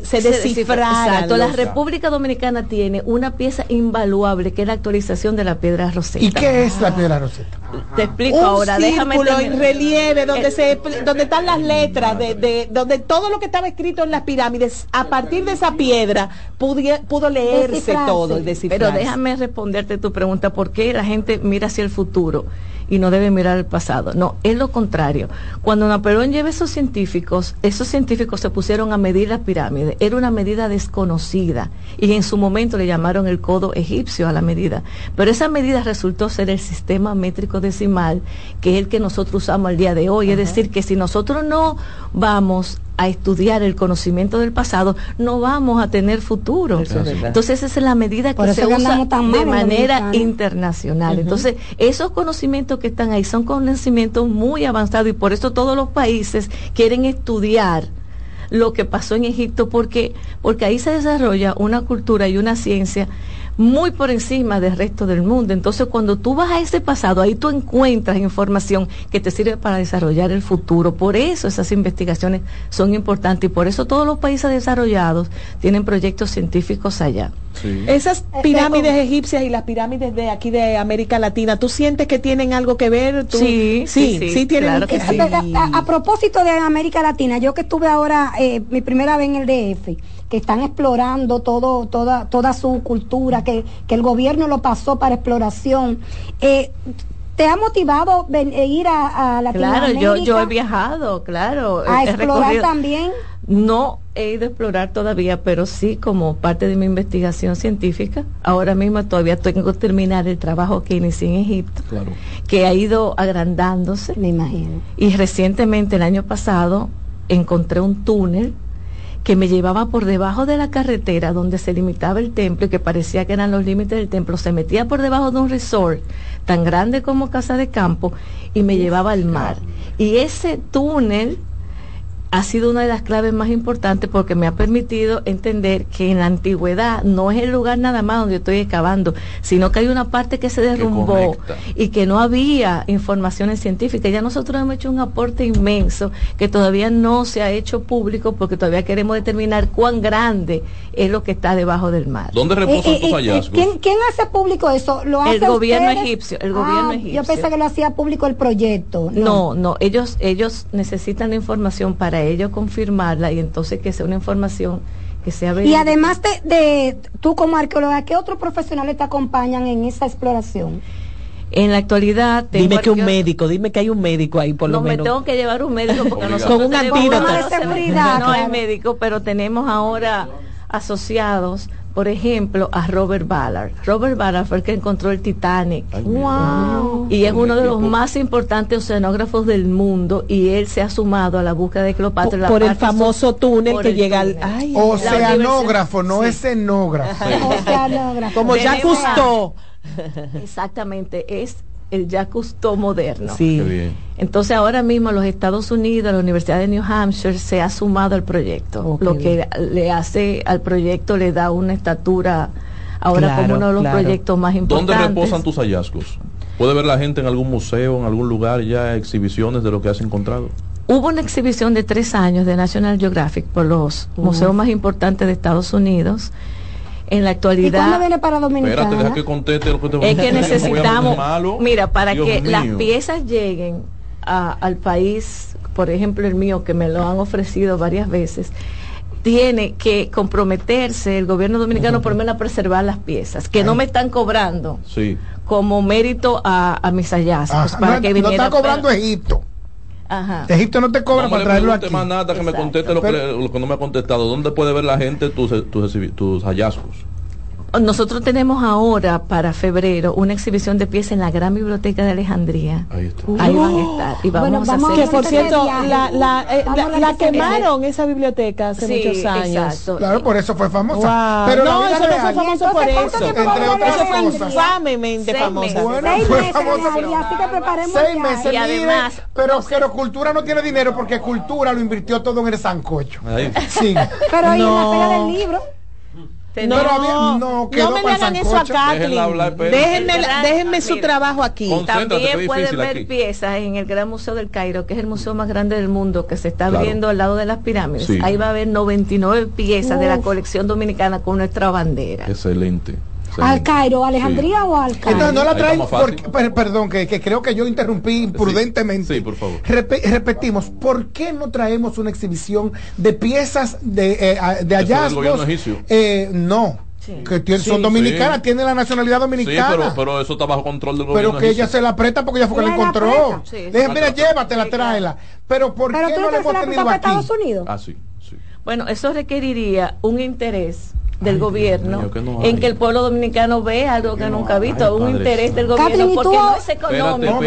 se, descifrara. Exacto, la República Dominicana tiene una pieza invaluable que es la actualización de la piedra roseta. ¿Y qué es la piedra roseta? Te explico ahora, déjame en relieve donde se donde están las letras de, donde todo lo que estaba escrito en las pirámides a partir de esa piedra pudo, leerse todo Pero déjame responderte tu pregunta, ¿por qué la gente mira hacia el futuro? Y no debe mirar el pasado. No, es lo contrario. Cuando Napoleón lleva esos científicos, esos científicos se pusieron a medir las pirámides. Era una medida desconocida y en su momento le llamaron el codo egipcio a la medida. Pero esa medida resultó ser el sistema métrico decimal, que es el que nosotros usamos al día de hoy. Es decir, que si nosotros no vamos a estudiar el conocimiento del pasado, no vamos a tener futuro. Entonces esa es la medida que se usa de manera internacional. Entonces esos conocimientos que están ahí son conocimientos muy avanzados y por eso todos los países quieren estudiar lo que pasó en Egipto porque porque ahí se desarrolla una cultura y una ciencia muy por encima del resto del mundo. Entonces, cuando tú vas a ese pasado, ahí tú encuentras información que te sirve para desarrollar el futuro. Por eso esas investigaciones son importantes y por eso todos los países desarrollados tienen proyectos científicos allá. Esas eh, pirámides egipcias y las pirámides de aquí de América Latina, ¿tú sientes que tienen algo que ver? Sí, sí, sí, tienen que A, propósito de América Latina, yo que estuve ahora eh, mi primera vez en el DF, que están explorando todo, toda, toda su cultura, que, el gobierno lo pasó para exploración. Eh, ¿Te ha motivado eh, ir a, a Latinoamérica? Claro, yo, yo he viajado, claro. ¿A explorar también? No he ido a explorar todavía, pero sí como parte de mi investigación científica. Ahora mismo todavía tengo que terminar el trabajo que inicié en Egipto, que ha ido agrandándose. Me imagino. Y recientemente, el año pasado, encontré un túnel que me llevaba por debajo de la carretera donde se limitaba el templo y que parecía que eran los límites del templo, se metía por debajo de un resort tan grande como Casa de Campo y me llevaba al mar. Y ese túnel ha sido una de las claves más importantes porque me ha permitido entender que en la antigüedad no es el lugar nada más donde estoy excavando, sino que hay una parte que se derrumbó y que no había informaciones científicas. Ya nosotros hemos hecho un aporte inmenso que todavía no se ha hecho público porque todavía queremos determinar cuán grande es lo que está debajo del mar. ¿Dónde reposan eh, eh, eh, hallazgos? ¿quién, hace público eso? ¿Lo hace el gobierno egipcio. El gobierno ah, egipcio. Yo pensé que lo hacía público el proyecto. No, no, no ellos, ellos necesitan la información para ellos confirmarla y entonces que sea una información que sea Y además de, tú como arqueóloga, ¿qué otros profesionales te acompañan en esa exploración? En la actualidad Dime que un médico, dime que hay un médico ahí por lo menos. No me tengo que llevar un médico porque nosotros con un antídoto. No hay médico, pero tenemos ahora asociados por ejemplo, a Robert Ballard. Robert Ballard fue el que encontró el Titanic. wow. Y es uno de los más importantes oceanógrafos del mundo y él se ha sumado a la búsqueda de Cleopatra. Por, el famoso túnel que llega al... Oceanógrafo, no escenógrafo. Oceanógrafo. Como ya gustó. Exactamente, es el Jacques Cousteau moderno. Sí. Entonces ahora mismo los Estados Unidos, la Universidad de New Hampshire se ha sumado al proyecto, lo que le hace al proyecto le da una estatura ahora como uno de los proyectos más importantes. ¿Dónde reposan tus hallazgos? ¿Puede ver la gente en algún museo, en algún lugar ya exhibiciones de lo que has encontrado? Hubo una exhibición de tres años de National Geographic por los museos más importantes de Estados Unidos. En la actualidad. ¿Y cuándo viene para Dominicana? Espérate, deja que conteste lo que te Es que necesitamos. mira, para que las piezas lleguen al país, por ejemplo el mío, que me lo han ofrecido varias veces, tiene que comprometerse el gobierno dominicano por lo menos a preservar las piezas, que no me están cobrando como mérito a, mis hallazgos. para no, que no está cobrando Egipto. Ajá. Egipto no te cobra para traerlo aquí. más nada que me conteste lo, que, lo, que, no me ha contestado. ¿Dónde puede ver la gente tus, tus, tus hallazgos? Nosotros tenemos ahora para febrero una exhibición de piezas en la gran biblioteca de Alejandría. Ahí, está. Ahí van a estar. Y vamos, a hacer. Que por cierto, la, la, eh, la, quemaron esa biblioteca hace muchos años. Exacto. Claro, por eso fue famosa. Pero no, eso no fue famoso por eso. Entre otras eso fue infamemente famosa. Bueno, fue famosa. Así que preparemos Seis meses. Y además. Pero, pero Cultura no tiene dinero porque Cultura lo invirtió todo en el sancocho. Sí. Pero ahí en la feria del libro. No, no, me hagan eso a Kathleen. Déjenme, déjenme su trabajo aquí. También pueden ver piezas en el Gran Museo del Cairo, que es el museo más grande del mundo, que se está abriendo al lado de las pirámides. Ahí va a haber 99 piezas de la colección dominicana con nuestra bandera. Excelente. ¿Al Cairo, Alejandría o al Cairo? no la traen, perdón, que, creo que yo interrumpí imprudentemente. Sí, por favor. repetimos, ¿por qué no traemos una exhibición de piezas de, eh, de hallazgos? Eh, no. que son dominicanas, tiene la nacionalidad dominicana. Sí, pero, pero, eso está bajo control del gobierno. Pero que ella se la aprieta porque ella fue que la encontró. Sí, mira, llévatela, tráela. Pero ¿por qué no le hemos tenido aquí? Estados Unidos? Ah, sí, sí. Bueno, eso requeriría un interés del gobierno en que el pueblo dominicano vea algo que nunca ha visto, un interés del gobierno, porque no es económico,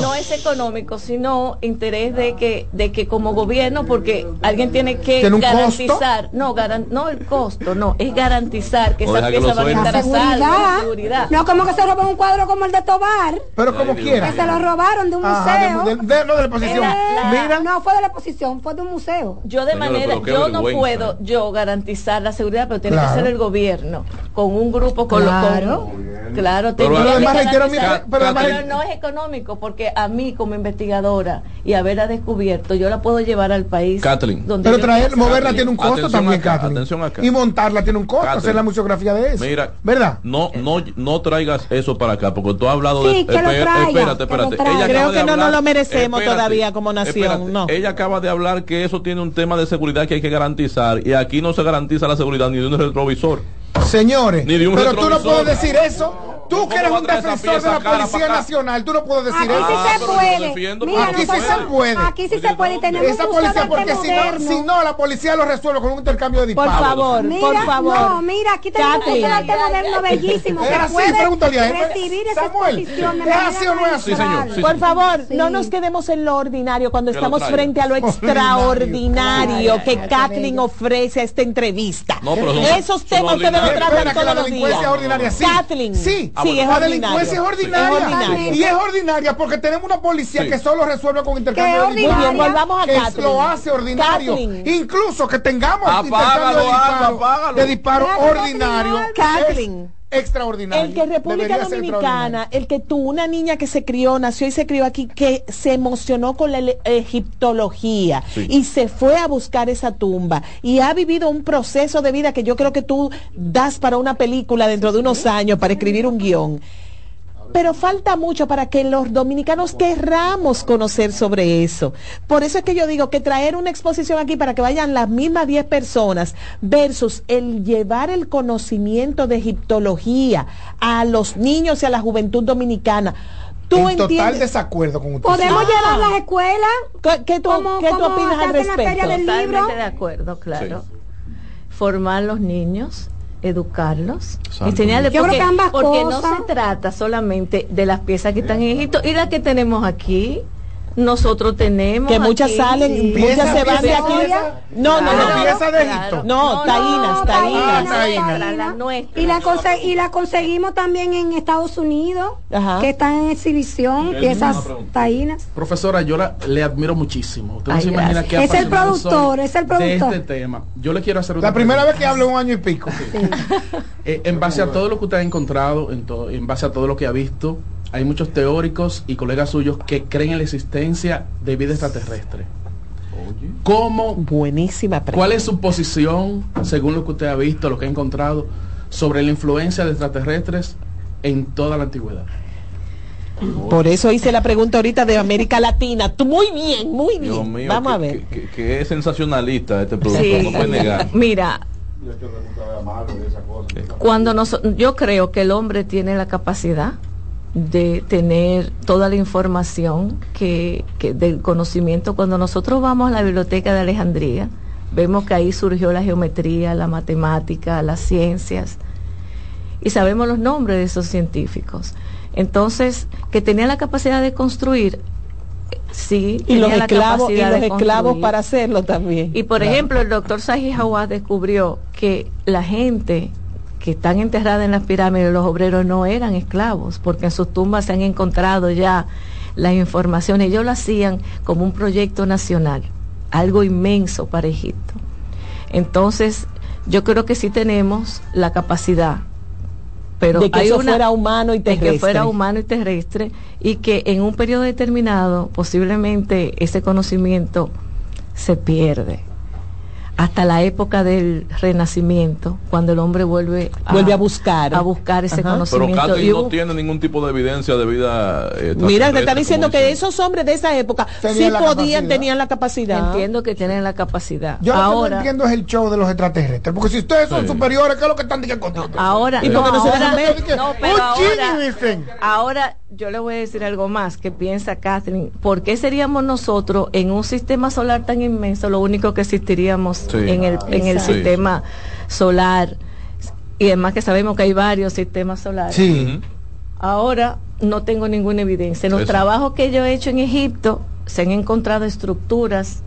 no es económico, sino interés de que de que como gobierno, porque alguien tiene que garantizar, no, no el costo, no, es garantizar que esas piezas van a estar a salvo, seguridad. No como que se roben un cuadro como el de Tobar, pero como quiera, que se lo robaron de un museo, de, de, no de la exposición, Mira. no fue de la exposición, fue de un museo. Yo de manera, yo no puedo yo garantizar la seguridad, pero tiene que ser el gobierno con un grupo con claro, claro pero, no es económico porque a mí como investigadora y haberla descubierto yo la puedo llevar al país Kathleen. pero traer moverla tiene un costo también y montarla tiene un costo hacer la museografía de eso mira verdad no no no traigas eso para acá porque tú has hablado de espérate espérate. creo que no nos lo merecemos todavía como nación no. Ella acaba de hablar que eso tiene un tema de seguridad que hay que garantizar y aquí no se garantiza la seguridad ni de un retrovisor. Señores, pero tú no puedes decir eso Tú que eres un defensor de la Policía Nacional, tú no puedes decir aquí eso. Sí se puede. Mira, aquí sí se puede. Aquí sí se puede y tenemos Esa policía, porque si no, si no, la policía lo resuelve con un intercambio de disparos. Por favor, mira, por favor. No, mira, aquí tenemos un arte moderno bellísimo que puede a él. recibir esa exposición ¿Es así o no es así? señor. por favor, no nos quedemos en lo ordinario cuando estamos frente a lo extraordinario que Kathleen ofrece a esta entrevista. Esos temas que nos tratan todos los días. Kathleen, sí, sí, es ordinario. es ordinaria. Y es ordinaria porque tenemos una policía que solo resuelve con intercambio de disparos. volvamos a que lo hace ordinario. Incluso que tengamos intercambio de disparos de ordinario. Extraordinario. El que República Dominicana, el que tú, una niña que se crió, nació y se crió aquí, que se emocionó con la egiptología y se fue a buscar esa tumba y ha vivido un proceso de vida que yo creo que tú das para una película dentro de unos años, para escribir un guion pero falta mucho para que los dominicanos querramos conocer sobre eso. Por eso es que yo digo que traer una exposición aquí para que vayan las mismas 10 personas versus el llevar el conocimiento de egiptología a los niños y a la juventud dominicana. ¿Tú en total desacuerdo con usted. ¿Podemos llevar las escuelas? ¿Qué, tú, ¿qué tú opinas al respecto? Totalmente de acuerdo, claro. Formar los niños educarlos, enseñarles porque, porque no se trata solamente de las piezas que están en Egipto y las que tenemos aquí. Nosotros tenemos que muchas salen muchas se van de aquí. no no no. Pieza de Egipto no taínas taínas. Y la y la conseguimos también en Estados Unidos que están en exhibición piezas taínas. Profesora yo le admiro muchísimo. Usted no se imagina que es el productor es el productor de este tema. Yo le quiero hacer la primera vez que hablo un año y pico. Eh, en base a todo lo que usted ha encontrado en, en base a todo lo que ha visto hay muchos teóricos y colegas suyos que creen en la existencia de vida extraterrestre. ¿Cómo? Buenísima pregunta. ¿Cuál es su posición, según lo que usted ha visto, lo que ha encontrado, sobre la influencia de extraterrestres en toda la antigüedad? Por eso hice la pregunta ahorita de América Latina. Tú muy bien, muy bien. Vamos a ver. Que, es sensacionalista este producto, no puede negar. Mira, cuando nos, yo creo que el hombre tiene la capacidad de tener toda la información que, del conocimiento. Cuando nosotros vamos a la biblioteca de Alejandría, vemos que ahí surgió la geometría, la matemática, las ciencias, y sabemos los nombres de esos científicos. Entonces, que tenía la capacidad de construir, sí, y los esclavos, y los esclavos para hacerlo también. Y por ejemplo, el doctor Saji Hawass descubrió que la gente que están enterradas en las pirámides, los obreros no eran esclavos, porque en sus tumbas se han encontrado ya las informaciones. Ellos lo hacían como un proyecto nacional, algo inmenso para Egipto. Entonces, yo creo que sí tenemos la capacidad. Pero de que hay fuera humano y terrestre. que fuera humano y terrestre y que en un periodo determinado posiblemente ese conocimiento se pierde hasta la época del renacimiento, cuando el hombre vuelve a, vuelve a buscar a buscar ese conocimiento. Pero Katy no tiene ningún tipo de evidencia de vida. Eh, Mira, te está diciendo que esos hombres de esa época sí podían, tenían la capacidad. Entiendo que tienen la capacidad. Yo ahora, lo que no entiendo es el show de los extraterrestres, porque si ustedes son superiores, ¿qué es lo que están diciendo? ahora, y porque no, se dejan no, pero ahora, ahora yo le voy a decir algo más que piensa Catherine. ¿Por qué seríamos nosotros en un sistema solar tan inmenso lo único que existiríamos en el, en el sistema solar? Y además que sabemos que hay varios sistemas solares. Ahora no tengo ninguna evidencia. En los trabajos que yo he hecho en Egipto se han encontrado estructuras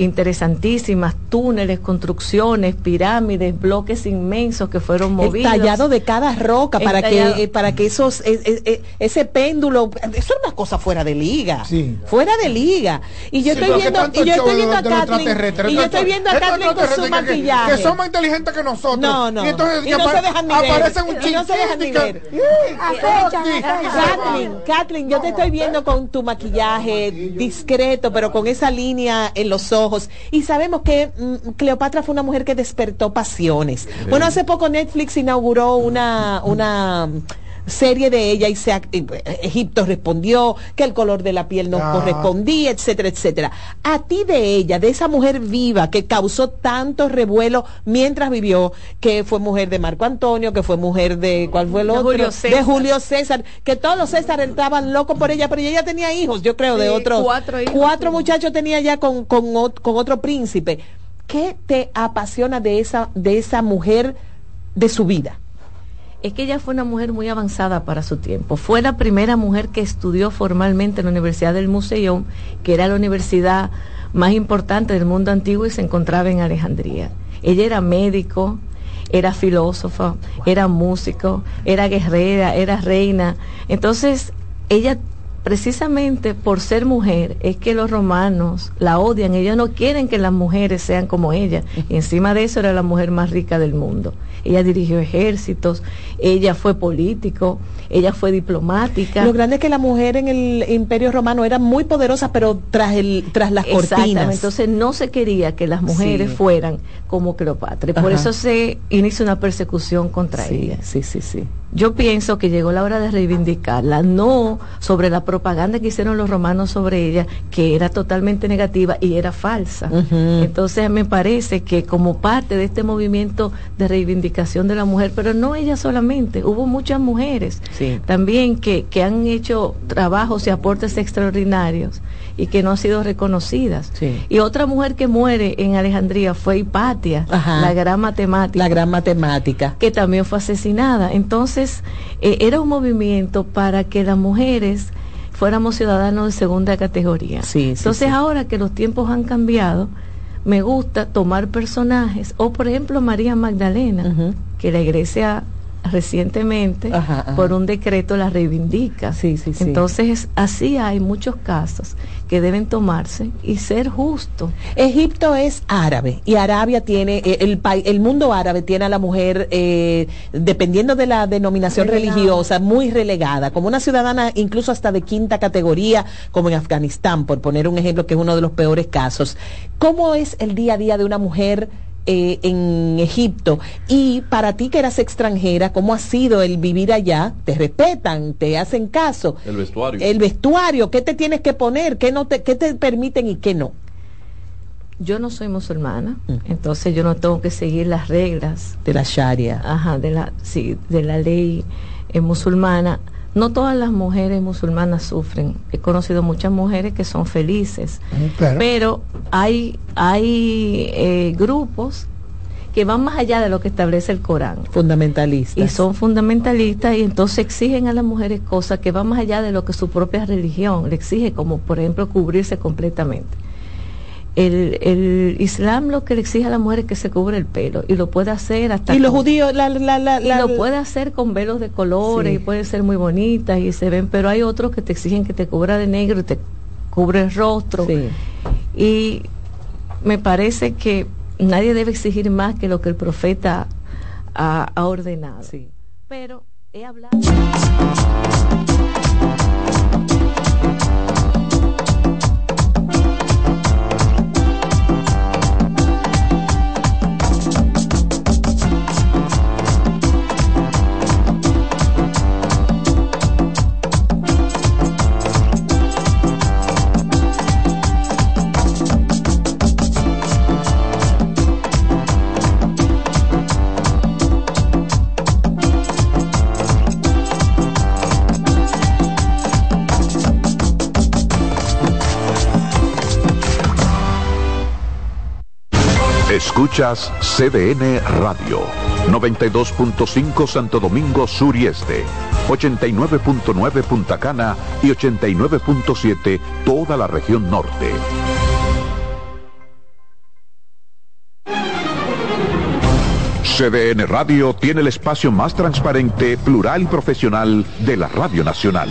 interesantísimas, túneles, construcciones, pirámides, bloques inmensos que fueron movidos. tallado de cada roca para que, eh, para que esos, eh, eh, ese péndulo, eso es una cosa fuera de liga. Fuera de liga. Y yo estoy viendo, y yo estoy viendo a Kathleen, y yo estoy viendo a Kathleen con su maquillaje. Que, son más inteligentes que nosotros. No, no. Y entonces y no se dejan ni aparecen un y no se dejan ni ver. Kathleen, Kathleen, yo te estoy viendo con tu maquillaje discreto, pero con esa línea en los ojos y sabemos que mm, Cleopatra fue una mujer que despertó pasiones. Bueno, hace poco Netflix inauguró una, una serie de ella y se, Egipto respondió que el color de la piel no ah. correspondía, etcétera, etcétera. A ti de ella, de esa mujer viva que causó tanto revuelo mientras vivió, que fue mujer de Marco Antonio, que fue mujer de, ¿cuál fue el otro? De Julio César, que todos los César estaban locos por ella, pero ella tenía hijos, yo creo, de otros. Cuatro, hijos, cuatro muchachos tenía ya con, con, con otro príncipe. ¿Qué te apasiona de esa, de esa mujer de su vida? Es que ella fue una mujer muy avanzada para su tiempo. Fue la primera mujer que estudió formalmente en la Universidad del Museo, que era la universidad más importante del mundo antiguo y se encontraba en Alejandría. Ella era médico, era filósofa, era músico, era guerrera, era reina. Entonces, ella precisamente por ser mujer es que los romanos la odian, ellos no quieren que las mujeres sean como ella. Y encima de eso era la mujer más rica del mundo ella dirigió ejércitos, ella fue político, ella fue diplomática. Lo grande es que la mujer en el Imperio Romano era muy poderosa, pero tras el tras las cortinas. Entonces no se quería que las mujeres fueran como Cleopatra. por eso se inicia una persecución contra ella. Sí, sí, sí. Yo pienso que llegó la hora de reivindicarla, no sobre la propaganda que hicieron los romanos sobre ella, que era totalmente negativa y era falsa. Entonces me parece que como parte de este movimiento de reivindicación de la mujer, pero no ella solamente, hubo muchas mujeres también que, que han hecho trabajos y aportes extraordinarios y que no han sido reconocidas. Y otra mujer que muere en Alejandría fue La gran matemática. La gran matemática. Que también fue asesinada. Entonces, eh, era un movimiento para que las mujeres fuéramos ciudadanos de segunda categoría. Entonces ahora que los tiempos han cambiado, me gusta tomar personajes, o por ejemplo María Magdalena, que la iglesia recientemente por un decreto la reivindica. Sí, sí, Entonces, así hay muchos casos que deben tomarse y ser justos. Egipto es árabe y Arabia tiene, eh, el, el mundo árabe tiene a la mujer, eh, dependiendo de la denominación religiosa, muy relegada, como una ciudadana incluso hasta de quinta categoría, como en Afganistán, por poner un ejemplo que es uno de los peores casos. ¿Cómo es el día a día de una mujer? Eh, en Egipto. Y para ti que eras extranjera, ¿cómo ha sido el vivir allá? ¿Te respetan? ¿Te hacen caso? El vestuario. El vestuario, ¿qué te tienes que poner? ¿Qué, no te, qué te permiten y qué no? Yo no soy musulmana, entonces yo no tengo que seguir las reglas. De la Sharia. Ajá, de la, sí, de la ley eh, musulmana no todas las mujeres musulmanas sufren. He conocido muchas mujeres que son felices, mm, pero hay, hay eh, grupos que van más allá de lo que establece el Corán. Fundamentalistas. Y son fundamentalistas y entonces exigen a las mujeres cosas que van más allá de lo que su propia religión le exige, como por ejemplo cubrirse completamente el, el, Islam lo que le exige a la mujer es que se cubre el pelo y lo puede hacer hasta y los judíos la, lo puede hacer con velos de colores y puede ser muy bonitas y se ven pero hay otros que te exigen que te cubra de negro y te cubre el rostro. Y me parece que nadie debe exigir más que lo que el profeta ha, ha ordenado. Pero he hablado Escuchas CDN Radio, 92.5 Santo Domingo Sur y Este, 89.9 Punta Cana y 89.7 toda la región norte. CDN Radio tiene el espacio más transparente, plural y profesional de la Radio Nacional.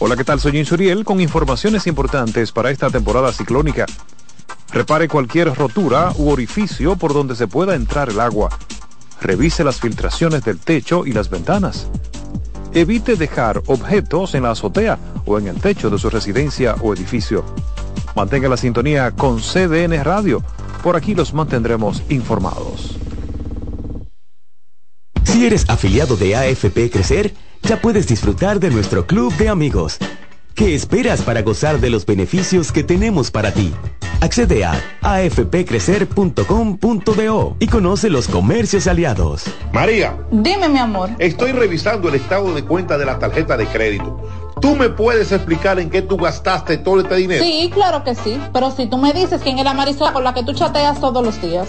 Hola, ¿qué tal? Soy Insuriel con informaciones importantes para esta temporada ciclónica. Repare cualquier rotura u orificio por donde se pueda entrar el agua. Revise las filtraciones del techo y las ventanas. Evite dejar objetos en la azotea o en el techo de su residencia o edificio. Mantenga la sintonía con CDN Radio. Por aquí los mantendremos informados. Si eres afiliado de AFP Crecer, ya puedes disfrutar de nuestro club de amigos. ¿Qué esperas para gozar de los beneficios que tenemos para ti? Accede a afpcrecer.com.do y conoce los comercios aliados. María. Dime, mi amor. Estoy revisando el estado de cuenta de la tarjeta de crédito. ¿Tú me puedes explicar en qué tú gastaste todo este dinero? Sí, claro que sí. Pero si tú me dices quién es la Marisol con la que tú chateas todos los días.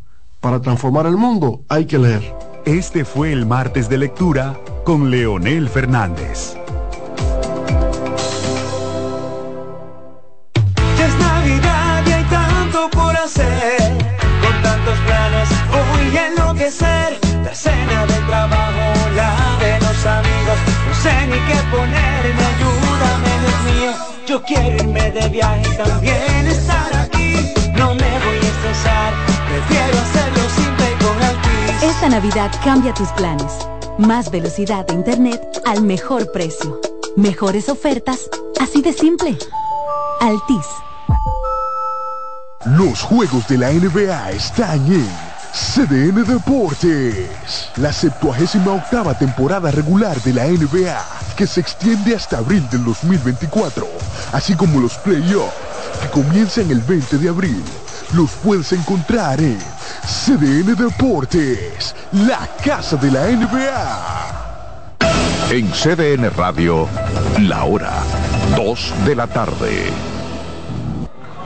Para transformar el mundo hay que leer. Este fue el martes de lectura con Leonel Fernández. Ya es Navidad y hay tanto por hacer. Con tantos planes voy a enloquecer. La cena del trabajo, la de los amigos. No sé ni qué ponerme, ayúdame, Dios mío. Yo quiero irme de viaje también Esta Navidad cambia tus planes. Más velocidad de Internet al mejor precio. Mejores ofertas, así de simple. Altis. Los juegos de la NBA están en CDN Deportes. La 78 octava temporada regular de la NBA, que se extiende hasta abril del 2024, así como los playoffs, que comienzan el 20 de abril. Los puedes encontrar en CDN Deportes, la casa de la NBA. En CDN Radio, la hora 2 de la tarde.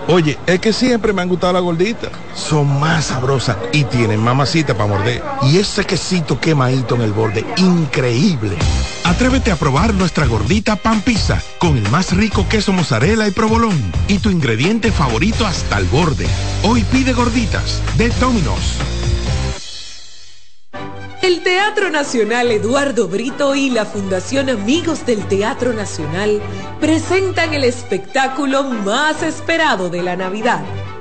Oye, es que siempre me han gustado las gorditas. Son más sabrosas y tienen mamacita para morder. Y ese quesito quemadito en el borde, increíble. Atrévete a probar nuestra gordita pan pizza con el más rico queso mozzarella y provolón y tu ingrediente favorito hasta el borde. Hoy pide gorditas de Domino's. El Teatro Nacional Eduardo Brito y la Fundación Amigos del Teatro Nacional presentan el espectáculo más esperado de la Navidad.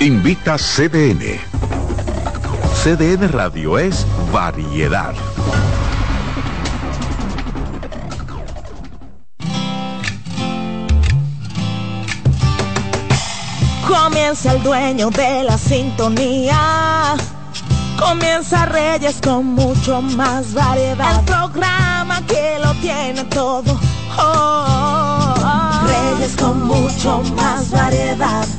Invita CDN. CDN Radio es variedad. Comienza el dueño de la sintonía. Comienza Reyes con mucho más variedad. El programa que lo tiene todo. Oh, oh, oh. Reyes con mucho más variedad.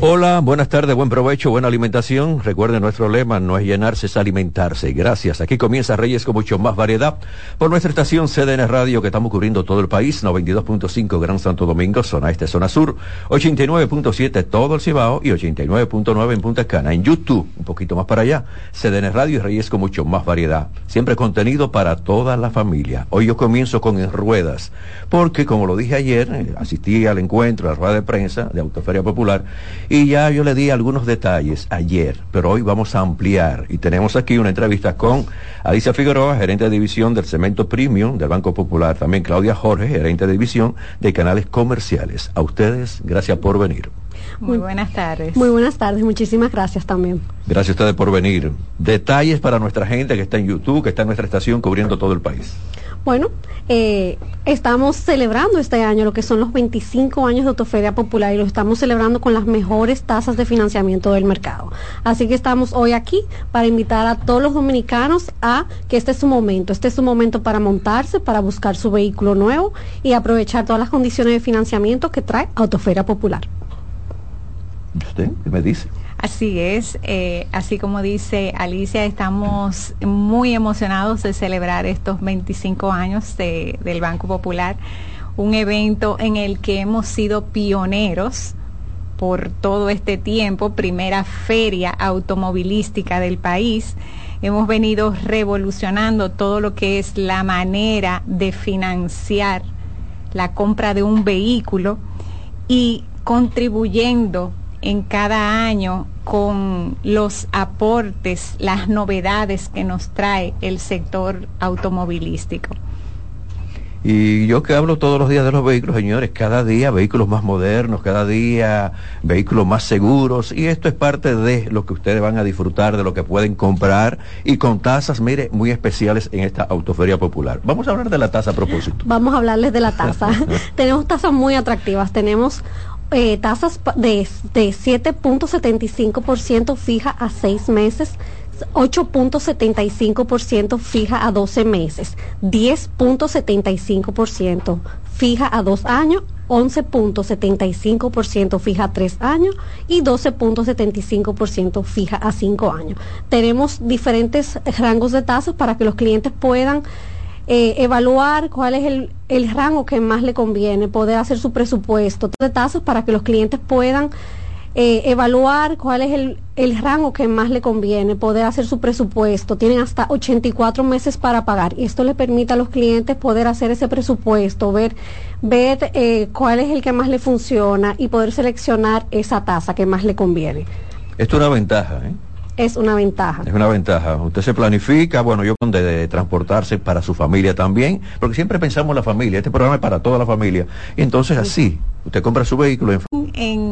Hola, buenas tardes, buen provecho, buena alimentación. Recuerden nuestro lema, no es llenarse, es alimentarse. Gracias. Aquí comienza Reyes con mucho más variedad por nuestra estación CDN Radio que estamos cubriendo todo el país, 92.5 Gran Santo Domingo, zona este, zona sur, 89.7 todo el Cibao y 89.9 en Punta Cana. En YouTube, un poquito más para allá, CDN Radio y Reyes con mucho más variedad. Siempre contenido para toda la familia. Hoy yo comienzo con En Ruedas, porque como lo dije ayer, eh, asistí al encuentro, a la rueda de prensa de Autoferia Popular y ya yo le di algunos detalles ayer, pero hoy vamos a ampliar y tenemos aquí una entrevista con Alicia Figueroa, gerente de división del Cemento Premium del Banco Popular, también Claudia Jorge, gerente de división de canales comerciales. A ustedes, gracias por venir. Muy buenas tardes. Muy buenas tardes, muchísimas gracias también. Gracias a ustedes por venir. Detalles para nuestra gente que está en YouTube, que está en nuestra estación cubriendo todo el país. Bueno, eh, estamos celebrando este año lo que son los 25 años de Autoferia Popular y lo estamos celebrando con las mejores tasas de financiamiento del mercado. Así que estamos hoy aquí para invitar a todos los dominicanos a que este es su momento, este es su momento para montarse, para buscar su vehículo nuevo y aprovechar todas las condiciones de financiamiento que trae Autoferia Popular. ¿Usted me dice? Así es, eh, así como dice Alicia, estamos muy emocionados de celebrar estos 25 años de, del Banco Popular, un evento en el que hemos sido pioneros por todo este tiempo, primera feria automovilística del país. Hemos venido revolucionando todo lo que es la manera de financiar la compra de un vehículo y contribuyendo en cada año con los aportes, las novedades que nos trae el sector automovilístico. Y yo que hablo todos los días de los vehículos, señores, cada día vehículos más modernos, cada día vehículos más seguros, y esto es parte de lo que ustedes van a disfrutar, de lo que pueden comprar, y con tasas, mire, muy especiales en esta autoferia popular. Vamos a hablar de la tasa a propósito. Vamos a hablarles de la tasa. tenemos tasas muy atractivas, tenemos eh, tasas de, de 7.75% fija a seis meses, 8.75% fija a 12 meses, 10.75% fija a dos años, 11.75% fija a tres años y 12.75% fija a cinco años. Tenemos diferentes rangos de tasas para que los clientes puedan eh, evaluar cuál es el, el rango que más le conviene, poder hacer su presupuesto de tasas para que los clientes puedan eh, evaluar cuál es el, el rango que más le conviene, poder hacer su presupuesto. Tienen hasta 84 meses para pagar y esto le permite a los clientes poder hacer ese presupuesto, ver, ver eh, cuál es el que más le funciona y poder seleccionar esa tasa que más le conviene. Esto es una ventaja, ¿eh? Es una ventaja. Es una ventaja. Usted se planifica, bueno, yo de, de transportarse para su familia también, porque siempre pensamos en la familia. Este programa es para toda la familia. Y entonces así, usted compra su vehículo en En